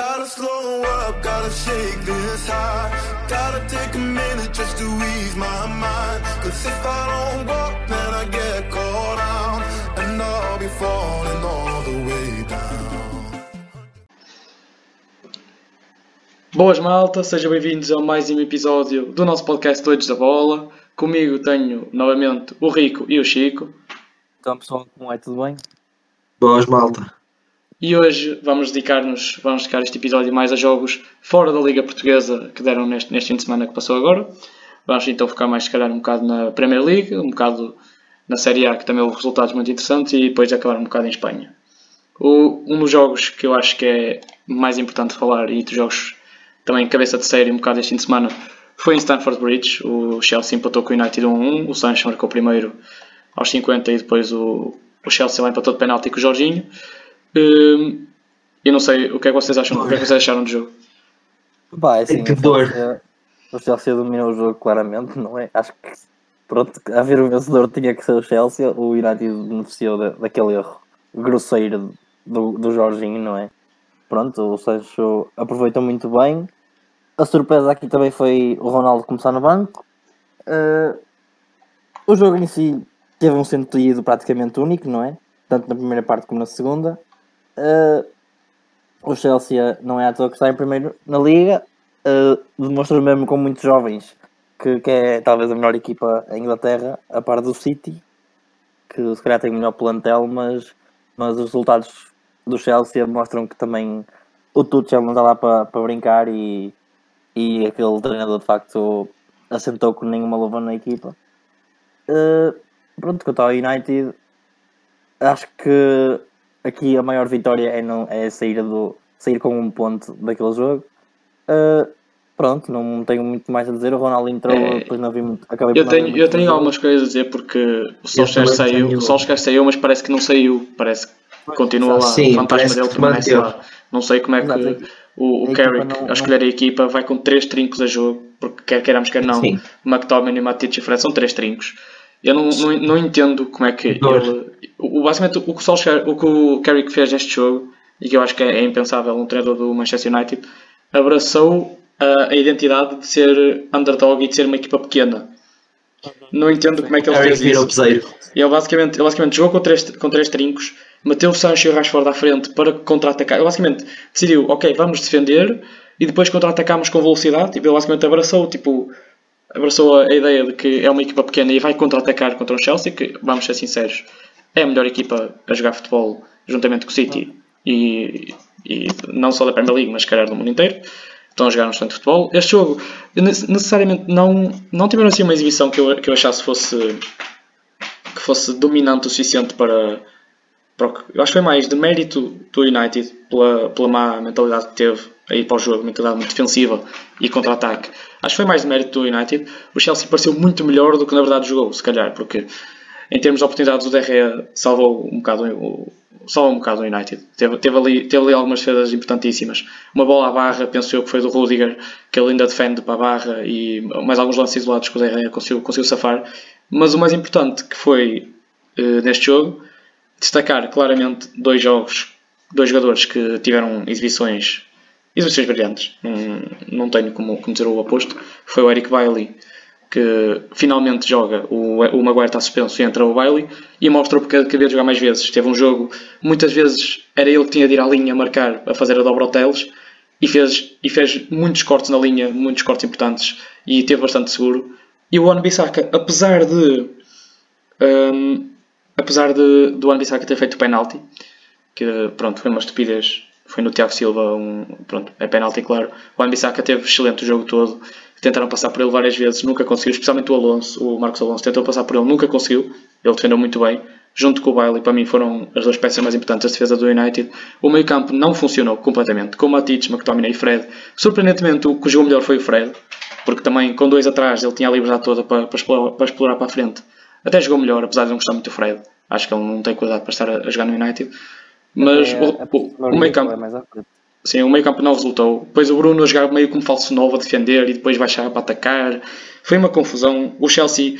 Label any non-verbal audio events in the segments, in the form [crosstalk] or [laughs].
Gotta slow up, gotta shake this high. Gotta take a minute just to ease my mind. Cause if I don't walk, then I get caught out. And I'll be falling all the way down. Boas malta, sejam bem-vindos a mais um episódio do nosso podcast Doidos da Bola. Comigo tenho novamente o Rico e o Chico. Então pessoal, como é? Tudo bem? Boas, malta. E hoje vamos dedicar-nos, vamos dedicar este episódio mais a jogos fora da Liga Portuguesa que deram neste, neste fim de semana que passou agora. Vamos então focar mais, se calhar, um bocado na Premier League, um bocado na Série A, que também houve resultados muito interessantes, e depois acabar um bocado em Espanha. O, um dos jogos que eu acho que é mais importante falar, e dos jogos também cabeça de série um bocado este fim de semana, foi em Stamford Bridge. O Chelsea empatou com o United 1-1, o Sancho marcou primeiro aos 50 e depois o, o Chelsea lá empatou de penalti com o Jorginho. Hum, eu não sei o que é que vocês acham, o que é que vocês acharam do jogo? Pá, é assim, Que o dor. Chelsea- O Chelsea dominou o jogo claramente, não é? Acho que, pronto, a ver o vencedor tinha que ser o Chelsea. O United beneficiou da- daquele erro grosseiro do, do Jorginho, não é? Pronto, o Sancho aproveitou muito bem. A surpresa aqui também foi o Ronaldo começar no banco. Eh, o jogo em si teve um sentido praticamente único, não é? Tanto na primeira parte como na segunda. Eh, o Chelsea não é à toa que está em primeiro na Liga. eh, demonstra mesmo com muitos jovens que, que é talvez a melhor equipa em Inglaterra, a par do City, que se calhar tem o melhor plantel, mas, mas os resultados do Chelsea mostram que também o Tuchel não está lá para, para brincar e, e aquele treinador de facto assentou com nenhuma luva na equipa. Eh, pronto, quanto ao United, acho que aqui a maior vitória é, não, é sair, do, sair com um ponto daquele jogo. Uh, pronto, não tenho muito mais a dizer. O Ronaldo entrou, É, depois não vi muito. Acabei Eu não tenho, muito eu tenho algumas coisas a dizer porque o Solskjaer saiu, o Solskjaer saiu, mas parece que não saiu, parece que continua lá, Sim, o fantasma dele permanece lá. Não sei como é Exato, que o, Carrick, não- a escolher a equipa, vai com três trincos a jogo, porque quer queiramos, quer não, Sim. McTominay e Matic e Fred são três trincos. Eu não, não, não entendo como é que Dor. ele. O, basicamente, o que o, Solskjaer, o que o Carrick fez neste jogo, e que eu acho que é, é impensável um treinador do Manchester United, abraçou a, a identidade de ser underdog e de ser uma equipa pequena. Não entendo como é que ele fez isso. Ele basicamente, ele basicamente jogou com três, com três trincos, meteu o Sancho e o Rashford à frente para contra-atacar. Ele basicamente decidiu, ok, vamos defender e depois contra-atacamos com velocidade. Tipo, ele basicamente abraçou, tipo, abraçou a, ideia de que é uma equipa pequena e vai contra-atacar contra o Chelsea, que, vamos ser sinceros, é a melhor equipa a jogar futebol juntamente com o City e, e não só da Premier League, mas calhar do mundo inteiro. Estão a jogar um excelente futebol. Este jogo, ne- necessariamente, não, não tiveram assim uma exibição que eu, que eu achasse fosse que fosse dominante o suficiente para, eu acho que foi mais de mérito do United pela, pela má mentalidade que teve aí para o jogo, mentalidade muito defensiva e contra-ataque. Acho que foi mais de mérito do United. O Chelsea pareceu muito melhor do que na verdade jogou, se calhar, porque em termos de oportunidades o DRE salvou um bocado o, salvou um bocado o United. Teve, teve, ali, teve ali algumas defesas importantíssimas. Uma bola à barra, penso eu que foi do Rudiger, que ele ainda defende para a barra e mais alguns lances isolados que o DRE conseguiu, conseguiu safar. Mas o mais importante que foi eh, neste jogo, destacar claramente dois jogos, dois jogadores que tiveram exibições, exibições brilhantes, não, não tenho como, como dizer o oposto, foi o Eric Bailey, que finalmente joga, o, o Maguire está suspenso e entra o Bailey, e mostra porque que havia de jogar mais vezes. Teve um jogo, muitas vezes era ele que tinha de ir à linha marcar, a fazer a dobra ao Teles, e fez, e fez muitos cortes na linha, muitos cortes importantes, e teve bastante seguro. E o Wan-Bissaka, apesar de Hum, apesar de, do Wan-Bissaka ter feito o penalti, que pronto, foi uma estupidez, foi no Tiago Silva, um, pronto, é penalti claro. O Wan-Bissaka teve excelente o jogo todo, tentaram passar por ele várias vezes, nunca conseguiu, especialmente o Alonso, o Marcos Alonso tentou passar por ele, nunca conseguiu, ele defendeu muito bem. Junto com o Bailey, para mim foram as duas peças mais importantes da defesa do United. O meio campo não funcionou completamente, com Matic, McTominay e Fred. Surpreendentemente, o que jogou melhor foi o Fred, porque também com dois atrás ele tinha a liberdade toda para, para, explorar, para explorar para a frente. Até jogou melhor, apesar de não gostar muito do Fred. Acho que ele não tem qualidade para estar a, a jogar no United. Mas É, o, o, o meio é campo, frente. sim, o meio campo não resultou. Depois o Bruno a jogar meio como falso novo a defender e depois baixar para atacar. Foi uma confusão. O Chelsea,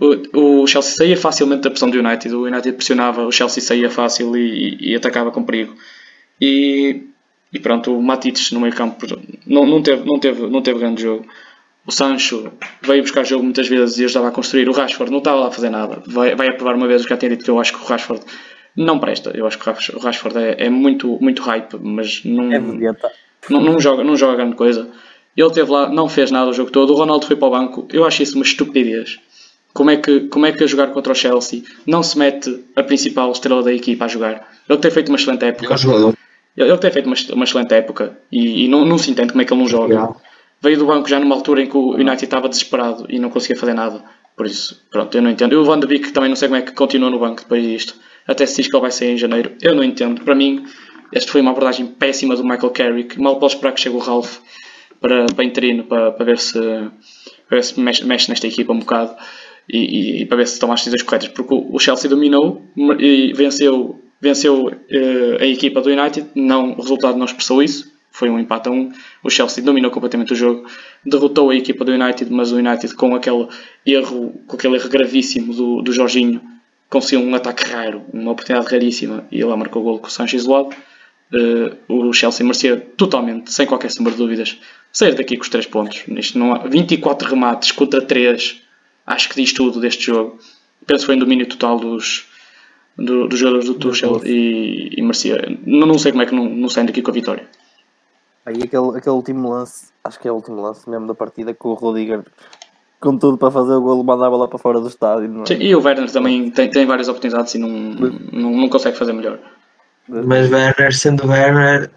o, o Chelsea saía facilmente da pressão do United. O United pressionava, o Chelsea saía fácil e, e atacava com perigo. E E pronto, o Matites no meio campo não, não, teve, não, teve, não teve grande jogo. O Sancho veio buscar jogo muitas vezes e ajudava a construir. O Rashford não estava lá a fazer nada. Vai, vai aprovar uma vez o que já tinha dito que eu acho que o Rashford não presta. Eu acho que o Rashford é, é muito, muito hype, mas não, É não, não joga, não joga grande coisa. Ele esteve lá, não fez nada o jogo todo. O Ronaldo foi para o banco. Eu acho isso uma estupidez. Como é que, como é que a jogar contra o Chelsea não se mete a principal estrela da equipa a jogar? Ele tem feito uma excelente É época. um. Ele, ele tem feito uma, uma excelente época e, e não, não se entende como é que ele não joga. Veio do banco já numa altura em que o United estava desesperado e não conseguia fazer nada. Por isso, pronto, eu não entendo. E o Van de Beek também não sei como é que continua no banco depois disto. Até se diz que ele vai sair em janeiro. Eu não entendo. Para mim, esta foi uma abordagem péssima do Michael Carrick. Mal posso esperar que chegue o Ralph para, para interino, para, para ver se, para ver se mexe, mexe nesta equipa um bocado e, e- para ver se toma as decisões corretas. Porque o Chelsea dominou e venceu, venceu eh, a equipa do United. Não, o resultado não expressou isso. Foi um empate a um. O Chelsea dominou completamente o jogo, derrotou a equipa do United, mas o United com aquele erro, com aquele erro gravíssimo do, do Jorginho, conseguiu um ataque raro, uma oportunidade raríssima e lá marcou o gol com o Sancho isolado. Eh, o Chelsea merecia totalmente, sem qualquer sombra de dúvidas, sair daqui com os 3 pontos. Isto não há 24 remates contra 3, acho que diz tudo deste jogo. Penso que foi em domínio total dos, do- dos jogadores do Tuchel e, e merecia. Não, não sei como é que não, não saem daqui com a vitória. Aí aquele, aquele último lance, acho que é o último lance mesmo da partida, com o Rudiger com tudo para fazer o golo, mandava lá para fora do estádio. Não é? Sim, E o Werner também tem, tem várias oportunidades e não, não, não consegue fazer melhor. Mas Werner, sendo Werner,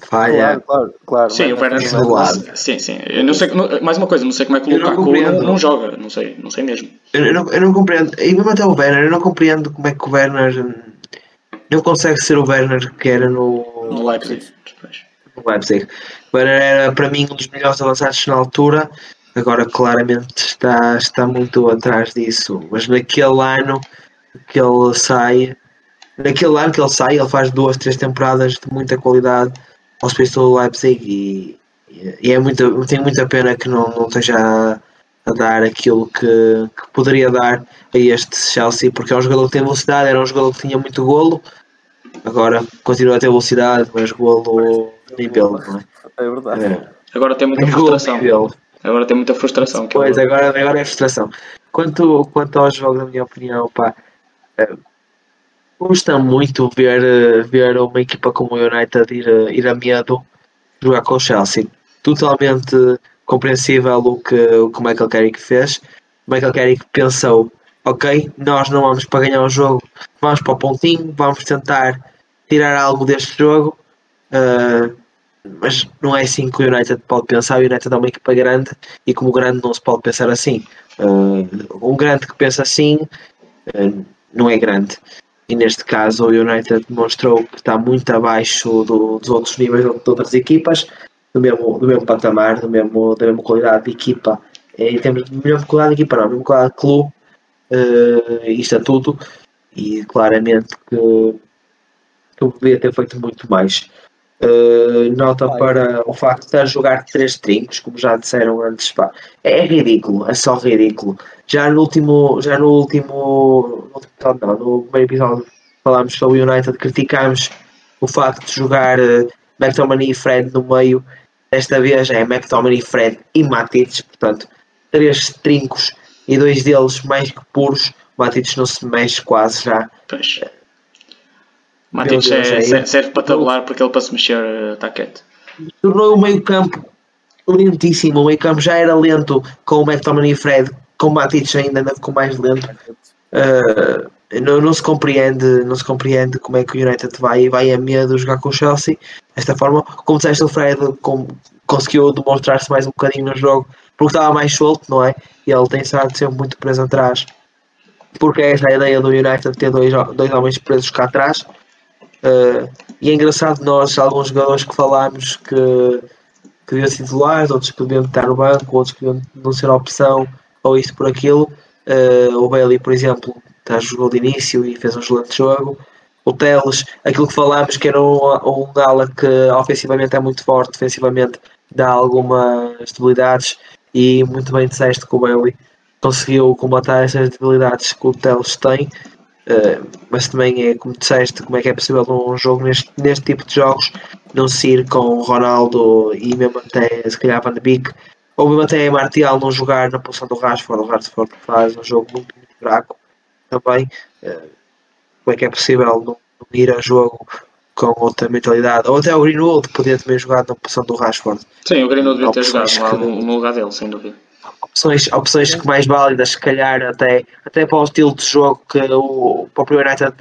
falha. Claro, claro, claro. Sim, o Werner. mas- isolado. Sim, sim. Eu não sei, não- mais uma coisa, não sei como é que o Lukaku não, não joga. Não sei, não sei mesmo. Eu, não, eu não compreendo. E mesmo até o Werner, eu não compreendo como é que o Werner não consegue ser o Werner que era no, No Leipzig. No Leipzig. O Werner era para mim um dos melhores avançados na altura. Agora claramente está, está muito atrás disso. Mas naquele ano que ele sai, naquele ano que ele sai, ele faz duas, três temporadas de muita qualidade ao serviço do Leipzig e, e é muito, tenho muita pena que não, não esteja a, a dar aquilo que, que poderia dar a este Chelsea, porque é um jogador que tem velocidade, era um jogador que tinha muito golo, agora continua a ter velocidade, mas golo nem pelo, não é? É verdade. É. Agora tem muita golo frustração. Agora tem muita frustração. que Pois, ele- agora, agora é frustração. Quanto, quanto ao jogo, na minha opinião, pá, eh, custa muito ver, eh, ver uma equipa como o United ir, a- ir a medo jogar com o Chelsea. Totalmente compreensível o que o, que Michael Carrick fez. Michael Carrick pensou, ok, nós não vamos para ganhar o jogo, vamos para o pontinho, vamos tentar tirar algo deste jogo. eh, mas não é assim que o United pode pensar. O United é uma equipa grande e como grande não se pode pensar assim. Uh, um grande que pensa assim uh, não é grande. E neste caso o United demonstrou que está muito abaixo do- dos outros níveis de outras equipas, do mesmo, do mesmo patamar, do mesmo, da mesma qualidade de equipa. Em termos de mesma qualidade de equipa, não, mesma qualidade de clube uh, e estatuto. E claramente que, que eu poderia ter feito muito mais. Uh, nota para o facto de estar a jogar três trincos, como já disseram antes, pá, é ridículo, é só ridículo. Já no último, já no último, no, último episódio, não, no primeiro episódio falámos sobre o United, criticámos o facto de jogar uh, McTominay e Fred no meio. Desta vez é McTominay, Fred e Matites, portanto, três trincos e dois deles mais que puros. Matites não se mexe quase já. Pois. Deus, é- é serve, para tabular porque ele para se mexer eh, está quieto. tornou o meio campo lentíssimo. O meio campo já era lento com o McTominay e Fred, com o ainda, ainda ficou mais lento. Uh, não, não se compreende não se compreende como é que o United vai, vai a medo jogar com o Chelsea desta forma. Como disseste, o Fred com- conseguiu demonstrar-se mais um bocadinho no jogo porque estava mais solto, não é? E ele tem estado sempre muito preso atrás. Porque é essa a ideia do United ter dois, dois homens presos cá atrás. Uh, e é engraçado nós, alguns jogadores que falámos que, que deviam ser titulares, outros que deviam estar no banco, outros que não ser opção, ou isto por aquilo. Uh, o Bailey, por exemplo, tá, jogou de início e fez um excelente jogo. O Teles, aquilo que falámos que era um, um que ofensivamente é muito forte, defensivamente dá algumas debilidades e muito bem disseste que o Bailey conseguiu combatar essas debilidades que o Teles tem. Uh, mas também é como disseste, como é que é possível num jogo neste, neste tipo de jogos não se ir com Ronaldo e mesmo até se calhar Van de Beek, ou mesmo até Martial não jogar na posição do Rashford, o Rashford faz um jogo muito, muito fraco também. Uh, como é que é possível não, não ir a jogo com outra mentalidade? Ou até o Greenwood podia também jogar na posição do Rashford. Sim, o Greenwood devia ter jogado que- no lugar dele, sem dúvida. Opções, opções que mais válidas, se calhar até, até para o estilo de jogo que o próprio United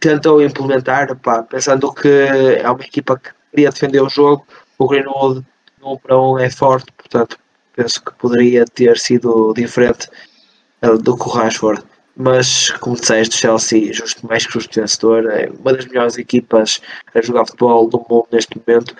tentou implementar, pá, pensando que é uma equipa que queria defender o jogo, o Greenwood no 1 para 1 é forte, portanto penso que poderia ter sido diferente eh, do que o Rashford. Mas, como disseste, o Chelsea, justo, mais que justo vencedor, é uma das melhores equipas a jogar futebol do mundo neste momento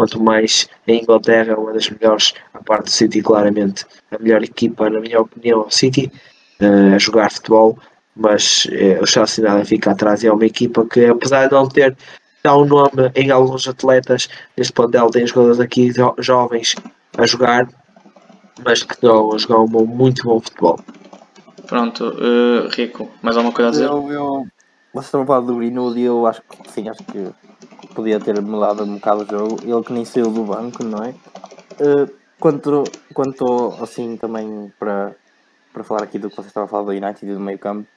quanto mais em Inglaterra, uma das melhores, a parte do City, claramente a melhor equipa, na minha opinião, é o City, eh, a jogar futebol, mas eh, o Chelsea nada fica atrás, é uma equipa que, apesar de não ter tão nome em alguns atletas, neste plantel tem jogadores aqui jo- jovens a jogar, mas que estão a jogar um bom- muito bom futebol. Pronto, eh, Rico, mais alguma coisa a dizer? Eu, eu, vocês estão a falar do Greenwood e eu acho que sim, acho que podia ter mudado um bocado o jogo. Ele que nem saiu do banco, não é? Eh, quanto, quanto assim também para, para falar aqui do que vocês estavam a falar do United e do meio campo,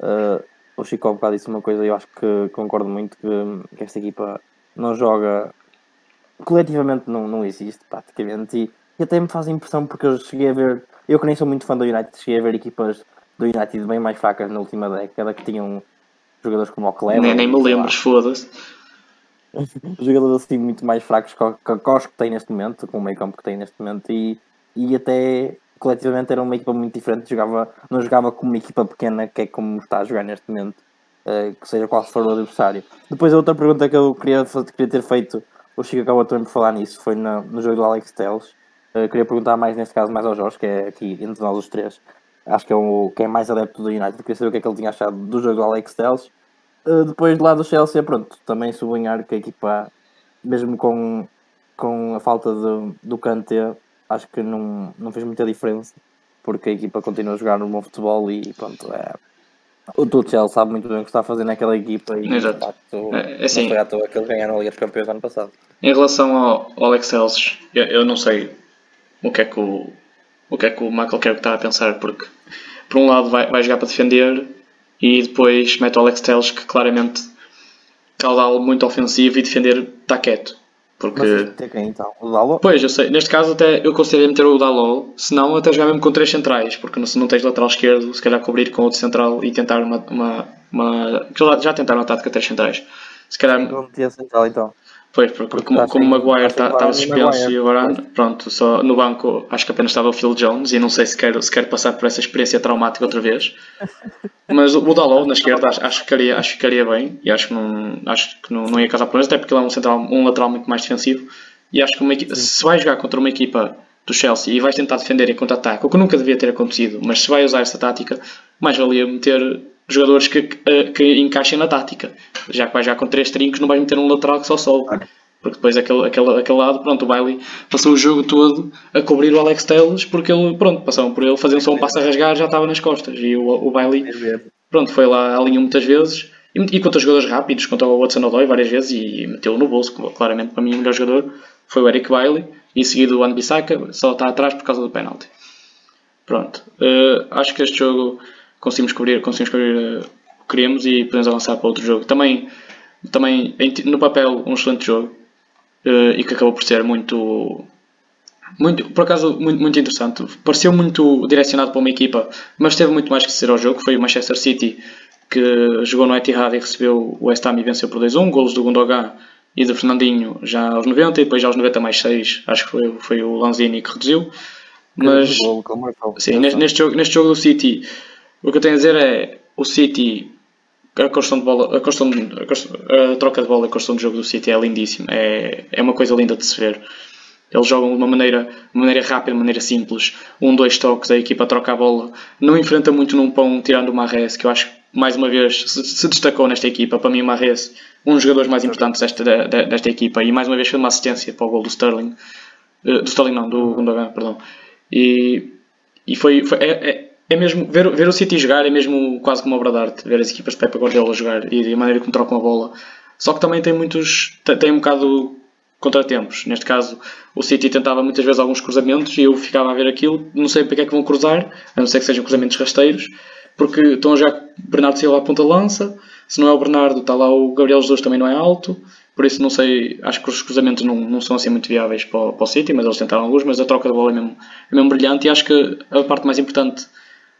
eh, o Chico há bocado disse uma coisa e eu acho que concordo muito que, que esta equipa não joga coletivamente não, não existe praticamente e, e até me faz impressão porque eu cheguei a ver, eu que nem sou muito fã do United, cheguei a ver equipas do United bem mais fracas na última década que tinham jogadores como o Cleber, Nem, nem me lembro, foda-se. [laughs] jogadores assim muito mais fracos que, os que tem neste momento, com o meio campo que tem neste momento e, e até coletivamente era uma equipa muito diferente, jogava, não jogava como uma equipa pequena que é como está a jogar neste momento, eh, que seja qual for o adversário. Depois a outra pergunta que eu queria, queria ter feito, o Chico acabou também por falar nisso, foi na- no jogo do Alex Telles. Eh, queria perguntar mais neste caso mais ao Jorge, que é aqui entre nós os três. Acho que é o que é mais adepto do United. Queria saber o que é que ele tinha achado do jogo do Alex Telles. Uh, depois do lado do Chelsea, pronto, também sublinhar que a equipa, mesmo com, com a falta de, do Kanté, acho que não, não fez muita diferença, porque a equipa continua a jogar no bom futebol e pronto, é, o Tuchel sabe muito bem o que está a fazer naquela equipa e Exato. de facto, É, é assim. foi à toa que eles ganharam a Liga dos Campeões ano passado. Em relação ao, ao Alex Telles, eu, eu não sei o que é que o, o que é que o Michael Carrick está a pensar, porque por um lado vai, vai jogar para defender e depois mete o Alex Telles que claramente caudal muito ofensivo e defender está quieto. Porque, Mas tem quem então? O Dalo? pois, eu sei, neste caso até eu consideraria meter o Dalot, se não até jogar mesmo com três centrais, porque se não tens lateral esquerdo, se calhar cobrir com outro central e tentar uma. uma, uma já, tentaram a tática três centrais. Se calhar Não tinha central então. Pois, porque, Porque como, está como o Maguire sem estava e suspenso e agora, pronto, só no banco acho que apenas estava o Phil Jones e não sei se quer, se quer passar por essa experiência traumática outra vez. [laughs] Mas o Dalot na esquerda acho, acho, que ficaria, acho que ficaria bem e acho que não, acho que não, não ia causar problemas, até porque ele é um, central, um lateral muito mais defensivo. E acho que uma se vai jogar contra uma equipa do Chelsea e vais tentar defender em contra-ataque, o que nunca devia ter acontecido, mas se vai usar essa tática, mais valia meter jogadores que, que, que encaixem na tática. Já que vais jogar com três trincos, não vais meter um lateral que só sobe. Porque depois aquele, aquele, aquele lado, pronto, o Bailey passou o jogo todo a cobrir o Alex Telles porque ele, pronto, passaram por ele, faziam só um passo a rasgar, já estava nas costas. E o, o Bailey, pronto, foi lá à linha muitas vezes e, e contra jogadores rápidos, contra o Watson Odoi várias vezes e meteu-o no bolso. Claramente, para mim, o melhor jogador foi o Eric Bailey e seguido o Wan-Bissaka, só está atrás por causa do penalti. Pronto, eh, acho que este jogo conseguimos cobrir, conseguimos cobrir eh, o que queríamos e podemos avançar para outro jogo. Também, também no papel, um excelente jogo eh, e que acabou por ser muito, muito por acaso, muito, muito interessante. Pareceu muito direcionado para uma equipa, mas teve muito mais que ser ao jogo. Foi o Manchester City que jogou no Etihad e recebeu o West Ham e venceu por 2-1. Golos do Gundogan e do Fernandinho já aos 90 e depois já aos 90 mais 6, acho que foi, foi o Lanzini que reduziu. Mas, golo que. Sim, neste, neste jogo, neste jogo do City, o que eu tenho a dizer é o City, a construção de bola, a, construção a, a troca de bola, a construção de jogo do City é lindíssima, é, é uma coisa linda de se ver. Eles jogam de uma maneira, maneira rápida, de maneira simples. Um, dois toques, a equipa troca a bola. Não enfrenta muito num pão, tirando o Marres, que eu acho mais uma vez se, destacou nesta equipa. Para mim, o Marres, um dos jogadores mais importantes desta, de- desta equipa, e mais uma vez foi uma assistência para o gol do Sterling. Eh, do Sterling, não, do Gundogan, perdão. E, e foi, foi- é, é, é mesmo ver, ver o City jogar é mesmo quase como uma obra de arte ver as equipas de Pepe Guardiola jogar e a maneira como trocam a bola só que também tem muitos. tem, um bocado contratempos. Neste caso, o City tentava muitas vezes alguns cruzamentos e eu ficava a ver aquilo. Não sei para que é que vão cruzar, a não ser que sejam cruzamentos rasteiros, porque estão já Bernardo Silva à ponta lança. Se não é o Bernardo, está lá o Gabriel Jesus também não é alto. Por isso, não sei, acho que os cruzamentos não, não são assim muito viáveis para, o- para o City, mas eles tentaram alguns. Mas a troca de bola é mesmo, é mesmo brilhante e acho que a parte mais importante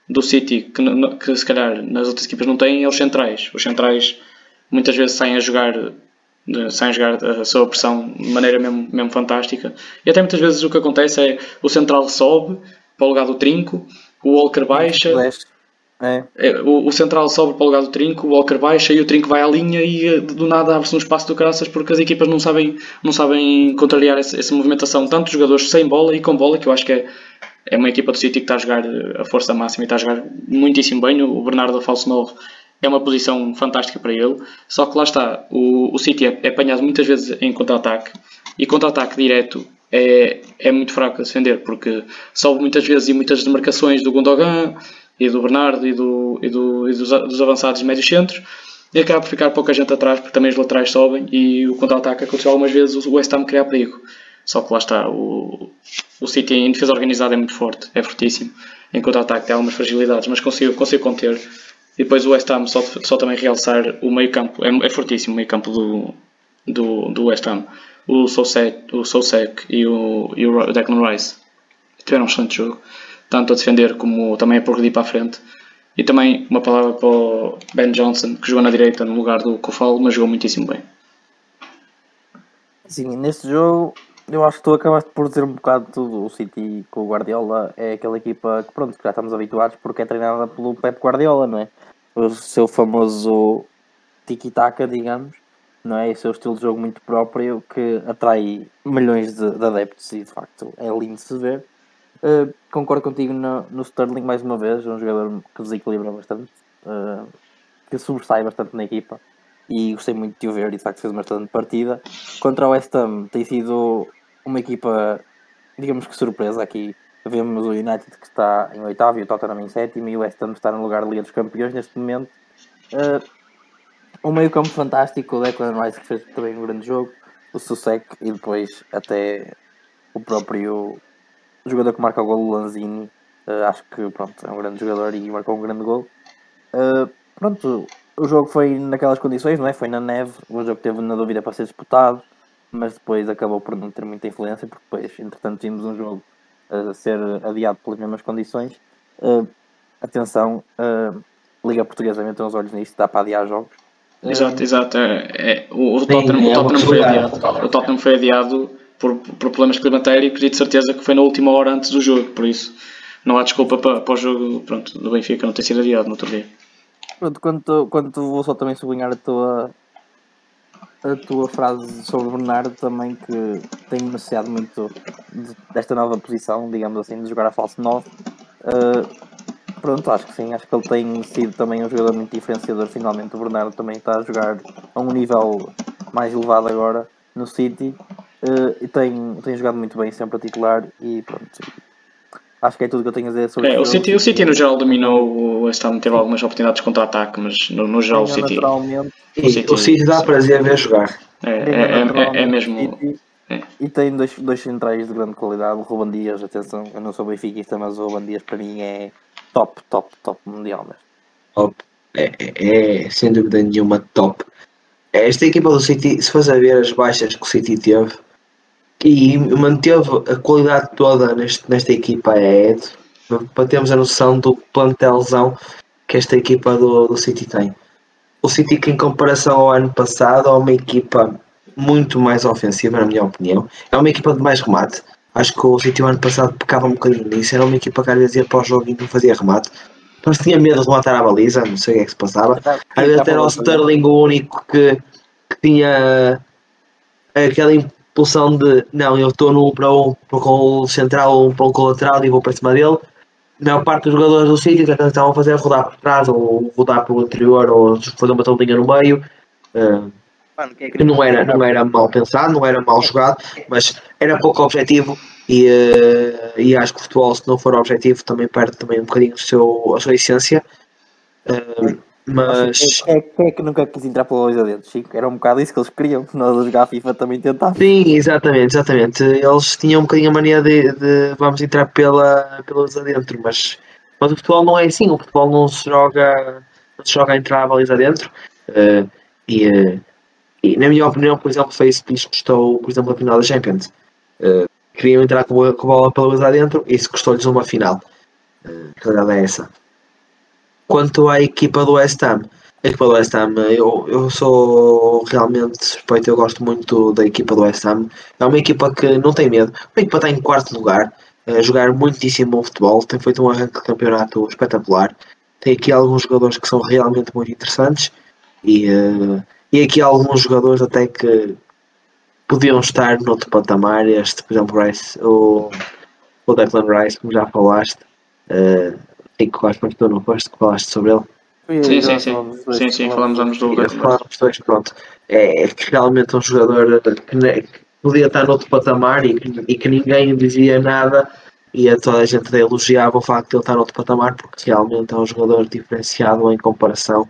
do City, que, que se calhar nas outras equipas não têm, é os centrais. Os centrais muitas vezes saem a jogar de- saem a jogar a sua pressão de maneira mesmo, mesmo fantástica. E até muitas vezes o que acontece é o central sobe para o lugar do trinco, o Walker baixa. É, é, o, o central sobe para o lugar do trinco, o Walker baixa e o trinco vai à linha e eh, do nada abre-se um espaço do caraças porque as equipas não sabem, não sabem contrariar essa, essa movimentação, tanto jogadores sem bola e com bola, que eu acho que é, é uma equipa do City que está a jogar eh, a força máxima e está a jogar muitíssimo bem. O Bernardo Falso Novo é uma posição fantástica para ele, só que lá está, o, o City é, é apanhado muitas vezes em contra-ataque. E contra-ataque direto é, é muito fraco a defender porque sobe muitas vezes e muitas demarcações do Gundogan e do Bernardo e, do, e, do, e dos, dos avançados médios centros. E acaba por ficar pouca gente atrás porque também os laterais sobem e o contra-ataque aconteceu algumas vezes o West Ham criar perigo só que lá está o, o City em defesa organizada é muito forte é fortíssimo em contra-ataque tem algumas fragilidades mas consigo, consigo conter e depois o West Ham só, só também realçar o meio campo é, é fortíssimo o meio campo do, do, do West Ham o Soucek, o Soucek e o, e o Declan Rice tiveram um excelente jogo tanto a defender como também a progredir para a frente. E também uma palavra para o Ben Johnson, que jogou na direita no lugar do Kofal, mas jogou muitíssimo bem. Sim, neste jogo eu acho que tu acabaste por dizer um bocado tudo. O City com o Guardiola é aquela equipa que pronto, já estamos habituados porque é treinada pelo Pep Guardiola, não é? O seu famoso tiki-taka, digamos, não é? O estilo de jogo muito próprio que atrai milhões de, de adeptos e de facto é lindo de se ver. Uh, concordo contigo no, no Sterling mais uma vez, um jogador que desequilibra bastante, uh, que sobressai bastante na equipa e gostei muito de o ver e de facto fez uma excelente partida. Contra o West Ham tem sido uma equipa, digamos que surpresa aqui. Vemos o United que está em oitavo e o Tottenham em sétimo e o West Ham está no lugar de Liga dos Campeões neste momento. Uh, um meio campo fantástico, o Declan Rice que fez também um grande jogo, o Susek e depois até o próprio jogador que marca o gol, o Lanzini. Uh, acho que pronto, é um grande jogador e marcou um grande gol. Uh, pronto, o jogo foi naquelas condições, não é? Foi na neve, o jogo teve na dúvida para ser disputado, mas depois acabou por não ter muita influência, porque depois, entretanto, tínhamos um jogo a ser adiado pelas mesmas condições. Uh, atenção, uh, Liga Portuguesa meteu os olhos nisto, dá para adiar jogos. Exato, exato. É, é, o, o, Tottenham, o, Tottenham foi adiado, o Tottenham foi adiado por, por problemas climatéricos e de certeza que foi na última hora antes do jogo, por isso não há desculpa para, para o jogo pronto, do Benfica não ter sido adiado no outro dia. Pronto, quanto, quanto vou só também sublinhar a tua, a tua frase sobre o Bernardo também que tem beneficiado muito de, desta nova posição, digamos assim, de jogar a falso 9. Uh, pronto, acho que sim, acho que ele tem sido também um jogador muito diferenciador. Finalmente o Bernardo também está a jogar a um nível mais elevado agora no City uh, e tem, tem jogado muito bem, sempre a titular e pronto. Acho que é tudo que eu tenho a dizer sobre é, o City. O City no geral dominou, o West Ham teve algumas oportunidades de contra-ataque, mas no, no geral o City. Naturalmente, o City, o City dá prazer ver jogar. É, é, é, é mesmo. E, e tem dois, dois centrais de grande qualidade. O Ruban Dias, atenção, eu não sou benfiquista, mas o Ruban Dias para mim é top, top, top mundial mesmo. Top. É, é, é, sem dúvida nenhuma top. Esta equipa do City, se fores a ver as baixas que o City teve e manteve a qualidade toda neste, nesta equipa é para termos a noção do plantelzão que esta equipa do, do City tem. O City que em comparação ao ano passado é uma equipa muito mais ofensiva, na minha opinião. É uma equipa de mais remate. Acho que o City o ano passado pecava um bocadinho nisso. Era uma equipa que às vezes ia para o jogo e não fazia remate. Mas tinha medo de rematar a baliza, não sei o que é que se passava. Às vezes era o Sterling o único que, que tinha aquela impulsão de não, eu estou no para um com o central ou para um colateral e vou para cima dele. A maior parte dos jogadores do City estavam a fazer rodar por trás ou rodar pelo interior ou fazer uma talinha no meio. Uh, não era, não era mal pensado, não era mal jogado, mas era pouco objetivo e, uh, e acho que o futebol, se não for objetivo, também perde também um bocadinho o seu, a sua essência. Uh, Mas Quem é, quem é que nunca quis entrar pela Luísa dentro, Chico? Era um bocado isso que eles queriam. [laughs] Nós a jogar FIFA também tentávamos. sim, exatamente, exatamente. Eles tinham um bocadinho a mania de, de vamos entrar pela, pelas adentro, mas, mas o futebol não é assim, o futebol não se joga, não se joga a entrar a baliza dentro. Eh, e, eh, e na minha opinião, por exemplo, foi isso que lhes custou, por exemplo, a final da Champions. Eh, queriam entrar com a, com a bola pela baliza dentro e isso custou-lhes uma final. Eh, a verdade é essa. Quanto à equipa do West Ham, a equipa do West Ham, eu, eu sou realmente suspeito, eu gosto muito da equipa do West Ham. É uma equipa que não tem medo, uma equipa está em quarto lugar, a jogar muitíssimo bom futebol, tem feito um arranque de campeonato espetacular. Tem aqui alguns jogadores que são realmente muito interessantes e, eh, e aqui alguns jogadores até que podiam estar noutro patamar. Este, por exemplo, Rice, o, o Declan Rice, como já falaste. Uh, Rico, acho que tu não foste que falaste sobre ele. Sim, sim, sim. Sim, sim, falamos ambos do dois, pronto. É, é que realmente é um jogador que, ne- que podia estar noutro patamar e que, e que ninguém dizia nada e a toda a gente elogiava o facto de ele estar noutro patamar porque realmente é um jogador diferenciado em comparação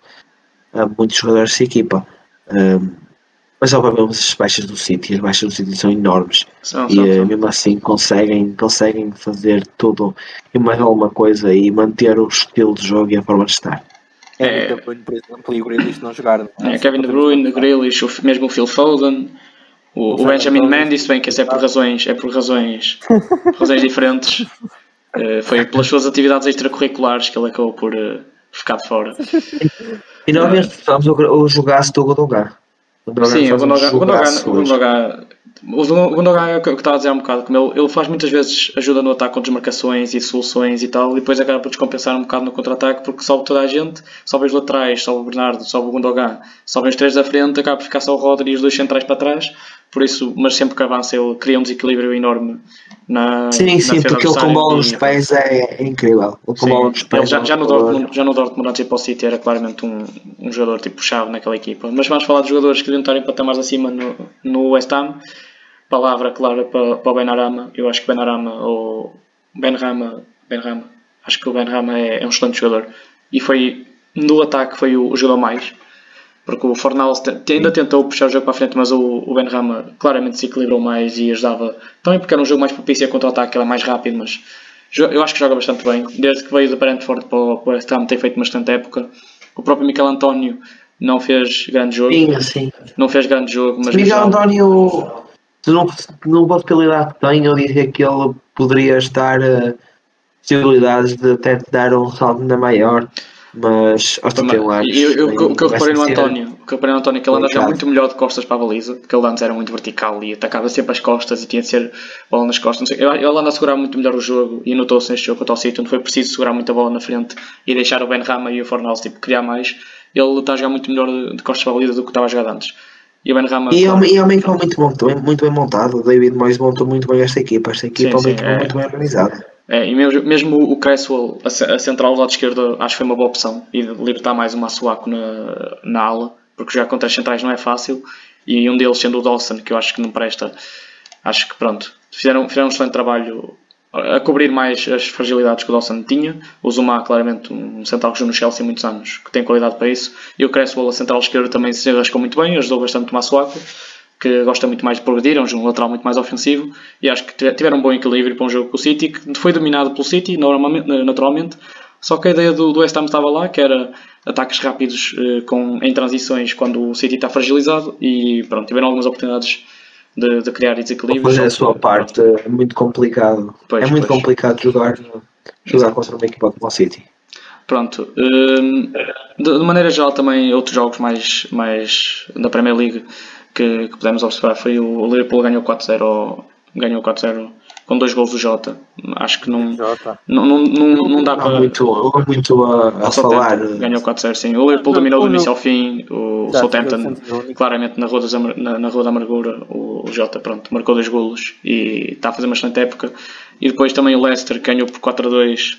a muitos jogadores dessa equipa. Um, mas obviamente as baixas do City, as baixas do City são enormes São, e são, eh, são. mesmo assim conseguem, conseguem fazer tudo e mais alguma coisa e manter o estilo de jogo e a forma de estar. É. É. Por exemplo, e o Grealish não jogaram. É, Kevin De Bruyne, Grealish, o- mesmo o Phil Foden, o, o Benjamin Mendes, se bem que esse é por razões, é por razões, [laughs] por razões diferentes. Eh, foi pelas suas atividades extracurriculares que ele acabou por eh, ficar de fora. E nós mesmo fizemos o, o jogaço do Gundogan. Sim, o faz um Gundogan, Gundogan, o. Gundogan, Gundogan- Gundogan é o que eu estava a dizer há um bocado, como ele, ele faz muitas vezes ajuda no ataque com desmarcações e soluções e tal, e depois acaba por descompensar um bocado no contra-ataque porque sobe toda a gente, sobe os laterais, sobe o Bernardo, sobe o Gundogan, sobe os três da frente, acaba por ficar só o Rodri e os dois centrais para trás, por isso, mas sempre que avança ele cria um desequilíbio enorme na Sim, sim, porque ele com adversária bola e- nos pés é, é incrível. Ele com bola nos pés. já, é já, no Dortmund, já no Dortmund antes de ir para o City era claramente um, um jogador tipo chave naquela equipa. Mas vamos falar de jogadores que deviam estar em patamares acima no, no West Ham. Palavra clara para, para o Benarama. Eu acho que Benarama ou Benrama, Benrama, acho que o Benrama é, é um excelente jogador. E foi no ataque foi o, o jogador mais. Porque o Fornals ainda tentou puxar o jogo para a frente, mas o, o Benrama claramente se equilibrou mais e ajudava. Também porque era um jogo mais propício a contra-ataque, ele é mais rápido, mas eu acho que joga bastante bem. Desde que veio do Brentford para o para o West Ham tem feito bastante época. O próprio Miquel António não fez grande jogo, Sim, assim. não fez grande jogo, mas Miguel António, se não, não pela possibilidade que tem, eu diria que ele poderia estar eh, possibilidades de até dar um salto ainda maior, mas aos 31 anos. Eu- eu- o que eu- reparei no António, o que eu reparei no António é que ele anda Complicado. muito melhor de costas para a baliza, porque ele antes era muito vertical e atacava sempre as costas e tinha de ser bola nas costas. Não sei, ele anda a segurar muito melhor o jogo e notou-se neste jogo contra o City, onde foi preciso segurar muita bola na frente e deixar o Ben Rama e o Fornals tipo, criar mais. Ele está a jogar muito melhor de, costas para a baliza do que estava a jogar antes. E o Ben Rama. E é uma, e é muito, bom, muito bem montada. O David Moyes montou muito bem esta equipa. Esta equipa é Sim, sim, equipa é. muito bem organizada. É, e mesmo, mesmo o Cresswell, a, a central do lado esquerdo, acho que foi uma boa opção. E libertar mais o Massuaco na, na ala, porque jogar contra as centrais não é fácil. E um deles sendo o Dawson, que eu acho que não presta. Acho que pronto, fizeram, fizeram um excelente trabalho a cobrir mais as fragilidades que o Dawson tinha. O Zuma, claramente, um central que jogou no Chelsea há muitos anos, que tem qualidade para isso. E o Cresswell, a central esquerda, também se arrascou muito bem, ajudou bastante o Massuaco que gosta muito mais de progredir, é um lateral muito mais ofensivo e acho que tive- tiveram um bom equilíbrio para um jogo com o City, que foi dominado pelo City naturalmente, só que a ideia do, do West Ham estava lá, que era ataques rápidos eh, com, em transições quando o City está fragilizado e pronto, tiveram algumas oportunidades de, de criar desequilíbrios. Mas é a sua parte é muito complicado. Pois, é muito pois. complicado jogar, jogar contra uma equipa como o City. Pronto. hum, de, de maneira geral, também outros jogos mais, mais da Premier League que, que pudemos observar foi o Liverpool ganhou 4-0 ao- ganhou 4-0 com dois gols do Jota. Acho que não, Jota. não, não, não, não dá Há para. muito, muito a, a falar. Ganhou 4-0, sim. O Liverpool dominou do início ao fim. O Southampton, único. claramente na Rua, das na, na Rua da Amargura, o, o Jota pronto, marcou dois golos e está a fazer uma excelente época. E depois também o Leicester ganhou por 4-2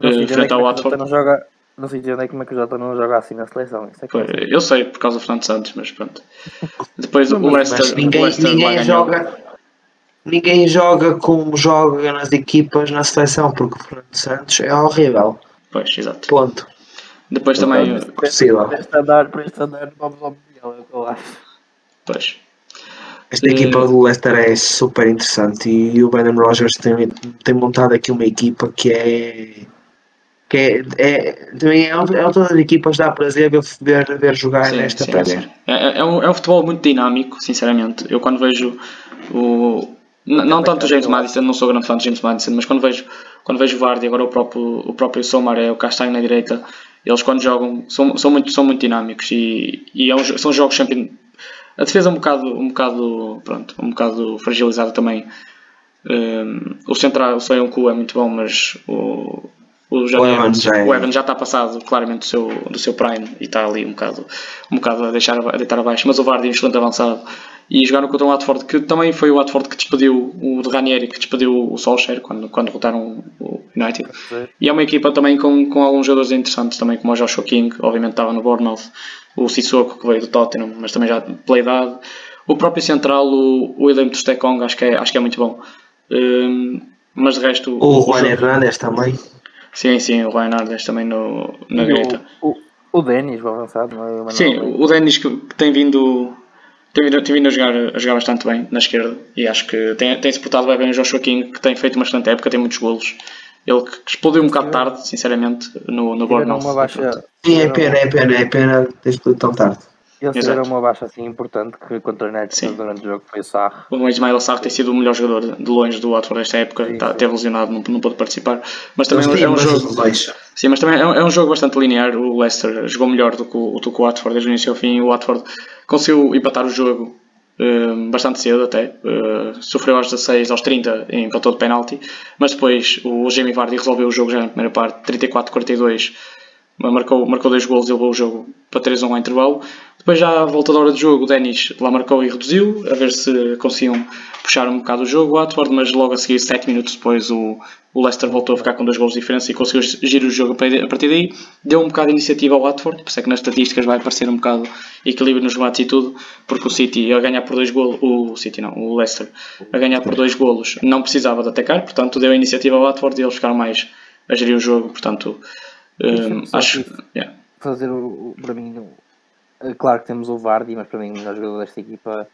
Não sei eh, frente ao é Watford. não joga. Não sei entender como é que o Jota não joga assim na seleção. Isso é Pois. Eu sei, por causa do Fernando Santos, mas pronto. [laughs] Depois o Leicester, ninguém, o Leicester ninguém joga. Ninguém joga como joga nas equipas na seleção, porque o Fernando Santos é horrível. Pois, exato. Ponto. Depois também. Possível. Para este andar, para este andar, vamos ao Mundial, é o que eu acho. Pois. Esta equipa do Leicester é super interessante e o Brandon Rogers tem, tem montado aqui uma equipa que é. Que é, é, também é, é outra das equipas dá prazer ver, ver, ver jogar Sim, nesta sim, sim. É, é, um, é um futebol muito dinâmico, sinceramente. Eu quando vejo o. Não tanto o James Madison, não sou grande fã de James Madison, mas quando vejo, quando vejo o Vardy, agora o próprio, o próprio Somaré, o Castanho na direita, eles quando jogam são, são, muito, são muito dinâmicos e, e é um são jogos sempre. A defesa é um bocado, um bocado, pronto, um bocado fragilizada também. Um, o central, o Soyuncu é muito bom, mas o, o, Johnny O Evans Evans, já é- o Evans já está passado claramente do seu, do seu prime e está ali um bocado, um bocado a, deixar, a deitar abaixo. Mas o Vardy é um excelente avançado e jogaram contra o Watford, que também foi o Watford que despediu o de Ranieri, que despediu o Solskjaer quando, quando derrotaram o United. E é uma equipa também com, com alguns jogadores interessantes, também como o Joshua King, obviamente estava no Bournemouth, o Sissoko que veio do Tottenham, mas também já pela idade. O próprio central, o, o William Tostekong, acho que é, acho que é muito bom. Hum, mas de resto, O Juan jogo- Hernandes também. Sim, sim, o Ryan Ardes também no, na E direita. o, o, o Denis, o avançado, não é? O Manuel Sim, o Denis que que tem vindo, tem vindo, tem vindo a, jogar, a jogar bastante bem na esquerda e acho que tem, tem-se portado bem bem o Joshua King, que tem feito uma excelente época, tem muitos golos. Ele que explodiu um bocado tarde, sinceramente, no, no Bournemouth. uma baixa. Sim, é pena, é pena, é pena ter explodido tão tarde. Eles Exato. tiveram uma baixa assim importante que contra o United Sim. durante o jogo foi o Sarr. O Ismail Assar tem sido o melhor jogador de longe do Watford desta época, Sim, tá, sim. teve lesionado, não, não pôde participar. Mas também Mas é um jogo. dois. Sim, mas também é um, é um jogo bastante linear. O Leicester jogou melhor do que o, do que o Watford desde o início ao fim. O Watford conseguiu empatar o jogo eh, bastante cedo até. Eh, sofreu aos 16, aos 30, e empatou de penalti. Mas depois o Jamie Vardy resolveu o jogo já na primeira parte, 34-42. Marcou, marcou dois golos e levou o jogo para 3-1 ao intervalo. Depois, já à volta da hora do jogo, o Denis lá marcou e reduziu, a ver se conseguiam puxar um bocado o jogo, o Watford, mas logo a seguir, 7 minutos depois, o, o Leicester voltou a ficar com dois golos de diferença e conseguiu girar o jogo a partir a partir daí. Deu um bocado de iniciativa ao Watford, por isso é que nas estatísticas vai aparecer um bocado equilíbrio nos remates e tudo, porque o City a ganhar por dois golos, o City não, o Leicester a ganhar por dois golos não precisava de atacar, portanto deu a iniciativa ao Watford e eles ficaram mais a gerir o jogo, portanto Só acho que- yeah. Fazer o, o- para mim, é claro que temos o Vardy, mas para mim o melhor jogador desta equipa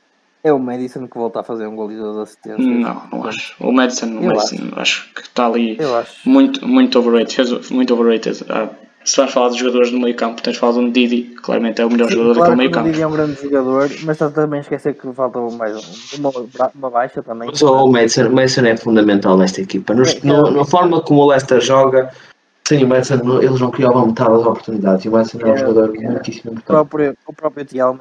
é o Madison que volta a fazer um gol e duas assistências. Não, não acho. O Madison, o Madison acho. que está ali acho. muito, muito overrated. Muito overrated. Ah, se vais falar de jogadores do meio campo, tens falado de Didi, que claramente é o melhor Sim, jogador claro daquele meio que o campo. Didi é um grande jogador, mas está também a esquecer que falta mais um- uma, uma baixa também. Mas o Madison, o Madison é fundamental nesta equipa. Nos- É, no- é. na forma como o Leicester joga, sem o Madison eles não criavam metade das oportunidades. E o Madison é um jogador é. muitíssimo O importante. próprio, o próprio jogou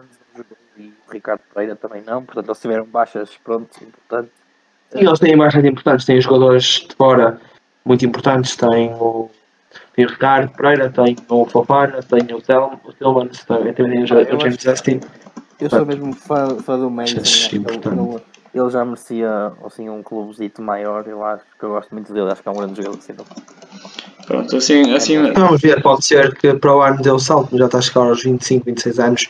e o Ricardo Pereira também não, portanto eles tiveram baixas, pronto, importante. E eles têm baixas importantes, têm jogadores de fora muito importantes, tem o, tem o Ricardo Pereira, tem o Fofana, tem o Tillmans, também tem o, James Justin. Eu sou mesmo fã, fã do Madison, ele, ele já merecia assim, um clubezito maior, eu acho que eu gosto muito dele, acho que é um grande jogador. Assim, Pronto, assim, assim Vamos ver, pode ser que para o ano deu o salto, já está a chegar aos 25, 26 anos,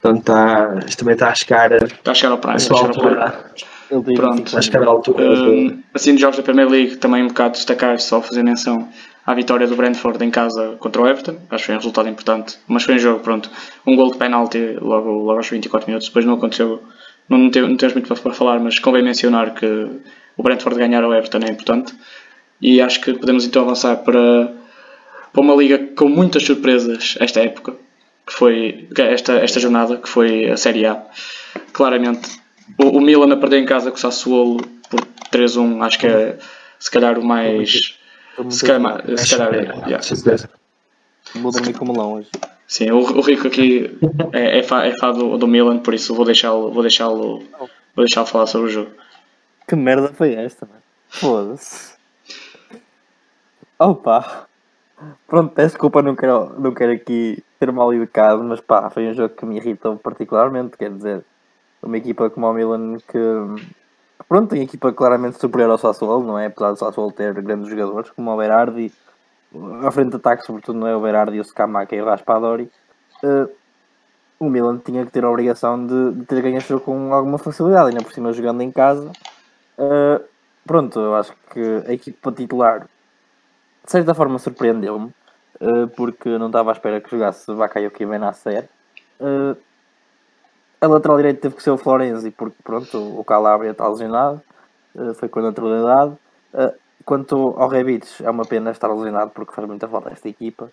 portanto está, isto também está a chegar a está a chegar ao prazo. a sua altura. Pronto, 25 Está a chegar à altura. Hum, assim, nos jogos da Premier League, também um bocado destacar, só fazer menção à vitória do Brentford em casa contra o Everton. Acho que foi um resultado importante, mas foi um jogo, pronto. Um gol de penalti logo, logo aos 24 minutos, depois não aconteceu. Não, não, teve, não temos muito para, para falar, mas convém mencionar que o Brentford ganhar ao Everton é importante. E acho que podemos então avançar para, para uma liga com muitas surpresas esta época, que foi é esta, esta jornada, que foi a Série A. Claramente, o, o Milan a perder em casa com o Sassuolo por 3-1, acho que é se calhar o mais. Se calhar, se calhar yeah. certeza. Vou dormir como melão hoje. Sim, o, o Rico aqui é, é fã, é fã do, do Milan, por isso vou deixá-lo vou deixá-lo vou deixá-lo falar sobre o jogo. Que merda foi esta, mano? Foda-se. Opa! Pronto, peço desculpa, não quero, não quero aqui ter mal educado, mas pá, foi um jogo que me irritou particularmente. Quer dizer, uma equipa como o Milan que. Pronto, tem equipa claramente superior ao Sassuolo, não é? Apesar do Sassuolo ter grandes jogadores como o Berardi, à frente de ataque, sobretudo, não é? O Berardi, o Scamaca e o Raspadori. Eh, o Milan tinha que ter a obrigação de, de ter ganho este jogo com alguma facilidade, ainda por cima jogando em casa. Uh, pronto, eu acho que a equipa titular de certa forma surpreendeu-me. eh, porque não estava à espera que jogasse Bakayoko e Benacer. Uh, a lateral direita teve que ser o Florenzi, porque pronto, o Calabria está lesionado, uh, foi com naturalidade. Uh, quanto ao Rebic, é uma pena estar lesionado porque faz muita falta esta equipa.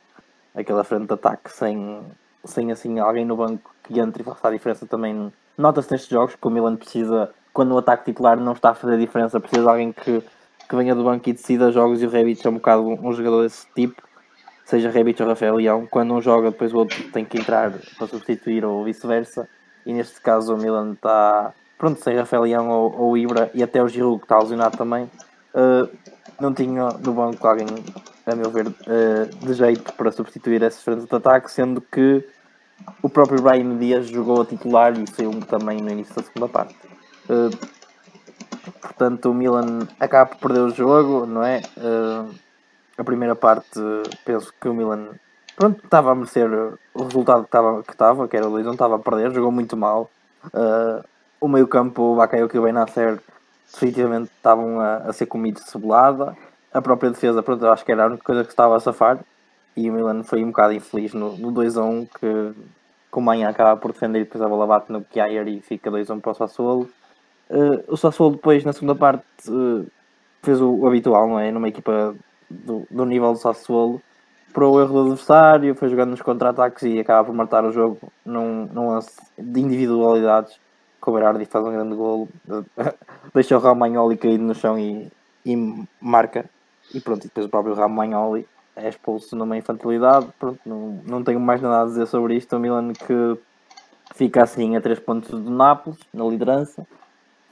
Aquela frente de ataque sem, sem assim alguém no banco que entre e faça a diferença também. Nota-se nestes jogos que o Milan precisa, quando o ataque titular não está a fazer a diferença, precisa de alguém que, que venha do banco e decida jogos e o Rebic é um bocado um jogador desse tipo seja Rebic ou Rafael Leão, quando um joga, depois o outro tem que entrar para substituir ou vice-versa. E neste caso o Milan está pronto, sem Rafael Leão ou, ou Ibra e até o Giroud que está lesionado também. Uh, não tinha no banco alguém, a meu ver, uh, de jeito para substituir esses frentes de ataque, sendo que o próprio Brian Dias jogou a titular e saiu também no início da segunda parte. Uh, portanto, o Milan acaba por perder o jogo, não é? Uh, a primeira parte, penso que o Milan pronto, estava a merecer o resultado que estava, que, estava, que era o não estava a perder, jogou muito mal. Uh, o meio campo, o Bakayoko e o Benacer definitivamente estavam a, a, ser comidos de cebolada. A própria defesa, pronto, eu acho que era a única coisa que estava a safar. E o Milan foi um bocado infeliz no, no 2 a 1 que com o Manhã acaba por defender e depois a bola bate no Kjaer e fica 2 a 1 para o Sassuolo. Uh, o Sassuolo depois na segunda parte uh, fez o, o, habitual, não é? Numa equipa do, do nível do Sassuolo para o erro do adversário, foi jogando nos contra-ataques e acaba por matar o jogo num, num lance de individualidades. Com o Berardi faz um grande golo, [laughs] deixa o Romagnoli caído no chão e, e marca. E pronto, e depois o próprio Romagnoli é expulso numa infantilidade. Pronto, não, não tenho mais nada a dizer sobre isto. O Milan que fica assim a 3 pontos do Nápoles, na liderança,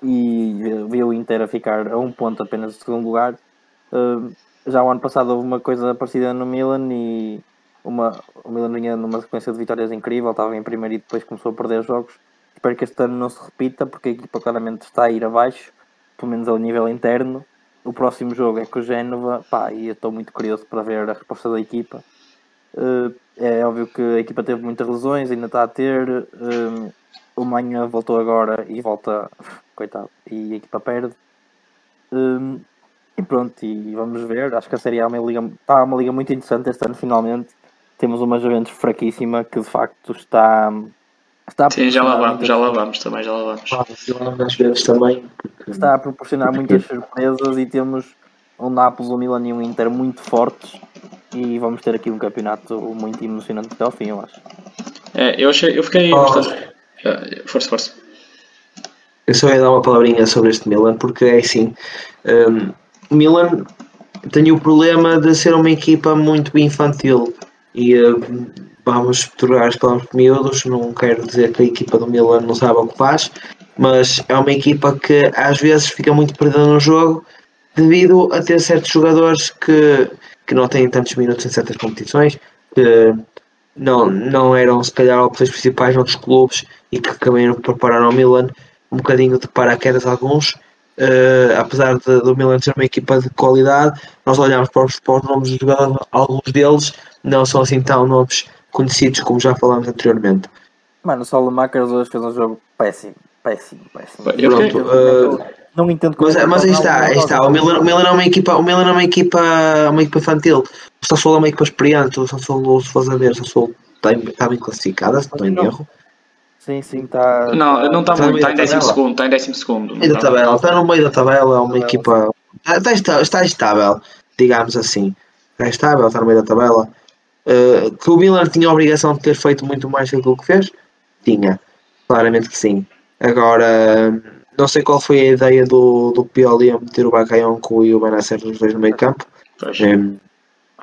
e viu o Inter a ficar a um ponto apenas do segundo lugar. Uh, já o ano passado houve uma coisa parecida no Milan e uma, o Milan vinha numa sequência de vitórias incrível, estava em primeiro e depois começou a perder jogos. Espero que este ano não se repita, porque a equipa claramente está a ir abaixo, pelo menos ao nível interno. O próximo jogo é com o Génova, pá, e eu estou muito curioso para ver a resposta da equipa. Uh, é óbvio que a equipa teve muitas lesões, ainda está a ter. O Manha voltou agora e volta, coitado, e a equipa perde. Uh, e pronto, e vamos ver. Acho que a Série A é uma liga, está uma liga muito interessante este ano, finalmente. Temos uma Juventus fraquíssima que de facto está. está Sim, já lá vamos, já lá vamos também, já lá vamos. Às vezes também. Está a proporcionar muitas surpresas e temos um Nápoles, um Milan e um Inter muito fortes. E vamos ter aqui um campeonato muito emocionante até ao fim, eu acho. É, eu, achei, eu fiquei oh. bastante. Força, força. Eu só ia dar uma palavrinha sobre este Milan, porque é assim. Um, Milan tem o problema de ser uma equipa muito infantil e uh, vamos trocar as palavras miúdos, não quero dizer que a equipa do Milan não sabe o que faz, mas é uma equipa que às vezes fica muito perdida no jogo devido a ter certos jogadores que, que não têm tantos minutos em certas competições, que não, não eram se calhar opções principais noutros clubes e que caminham preparar ao Milan um bocadinho de paraquedas alguns Uh, apesar de, do Milan ser uma equipa de qualidade, nós olhamos para os, para os nomes dos jogadores, alguns deles não são assim tão nomes conhecidos como já falámos anteriormente. Mano, o Solomakers hoje fez um jogo péssimo, péssimo, péssimo. Eu Pronto, uh, não entendo como mas, mas aí está, aí está. O Milan, o Milan é uma equipa, o Milan é uma equipa, uma equipa infantil. O Sassuolo é uma equipa experiente, o Sassuolo, se fores a ver, o Sassuolo está, está bem classificado, se não estou em erro. Sim, sim, está. Não, não está muito, está em décimo segundo, está em décimo segundo. Meio da tabela, está no meio da tabela, é uma equipa. Está, está estável, digamos assim. Está estável, está no meio da tabela. Uh, que o Milan tinha a obrigação de ter feito muito mais do que aquilo que fez? Tinha, claramente que sim. Agora, não sei qual foi a ideia do, do Pioli a meter o Bakayonko e o Benacer nos dois no meio campo. Um,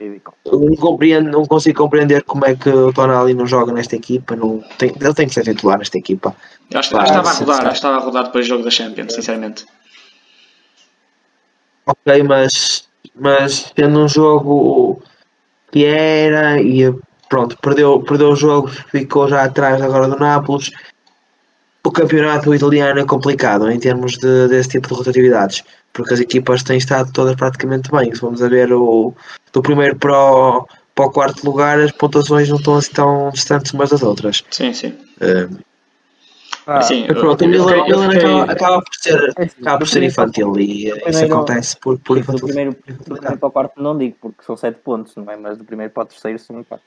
ridículo. Não, compreendo, não consigo compreender como é que o Tonali não joga nesta equipa. Não, tem, ele tem que ser titular nesta equipa. Eu acho, que estava a rodar, acho estava a rodar depois do jogo da Champions, sinceramente. Ok, mas, mas tendo um jogo que era e pronto, perdeu, perdeu o jogo, ficou já atrás agora do Nápoles. O campeonato italiano é complicado em termos de, desse tipo de rotatividades porque as equipas têm estado todas praticamente bem. Se vamos a ver o, do primeiro para o, para o quarto lugar, as pontuações não estão assim tão distantes umas das outras. Sim, sim. Uh, Ah, Sim, Mas pronto, o Milan, fiquei- eu Milan fiquei- acaba, acaba por ser, É assim, acaba por do ser infantil e isso acontece por, por do infantil. primeiro, do primeiro para o quarto não digo, porque são 7 pontos, não é? Mas do primeiro para o terceiro são 4.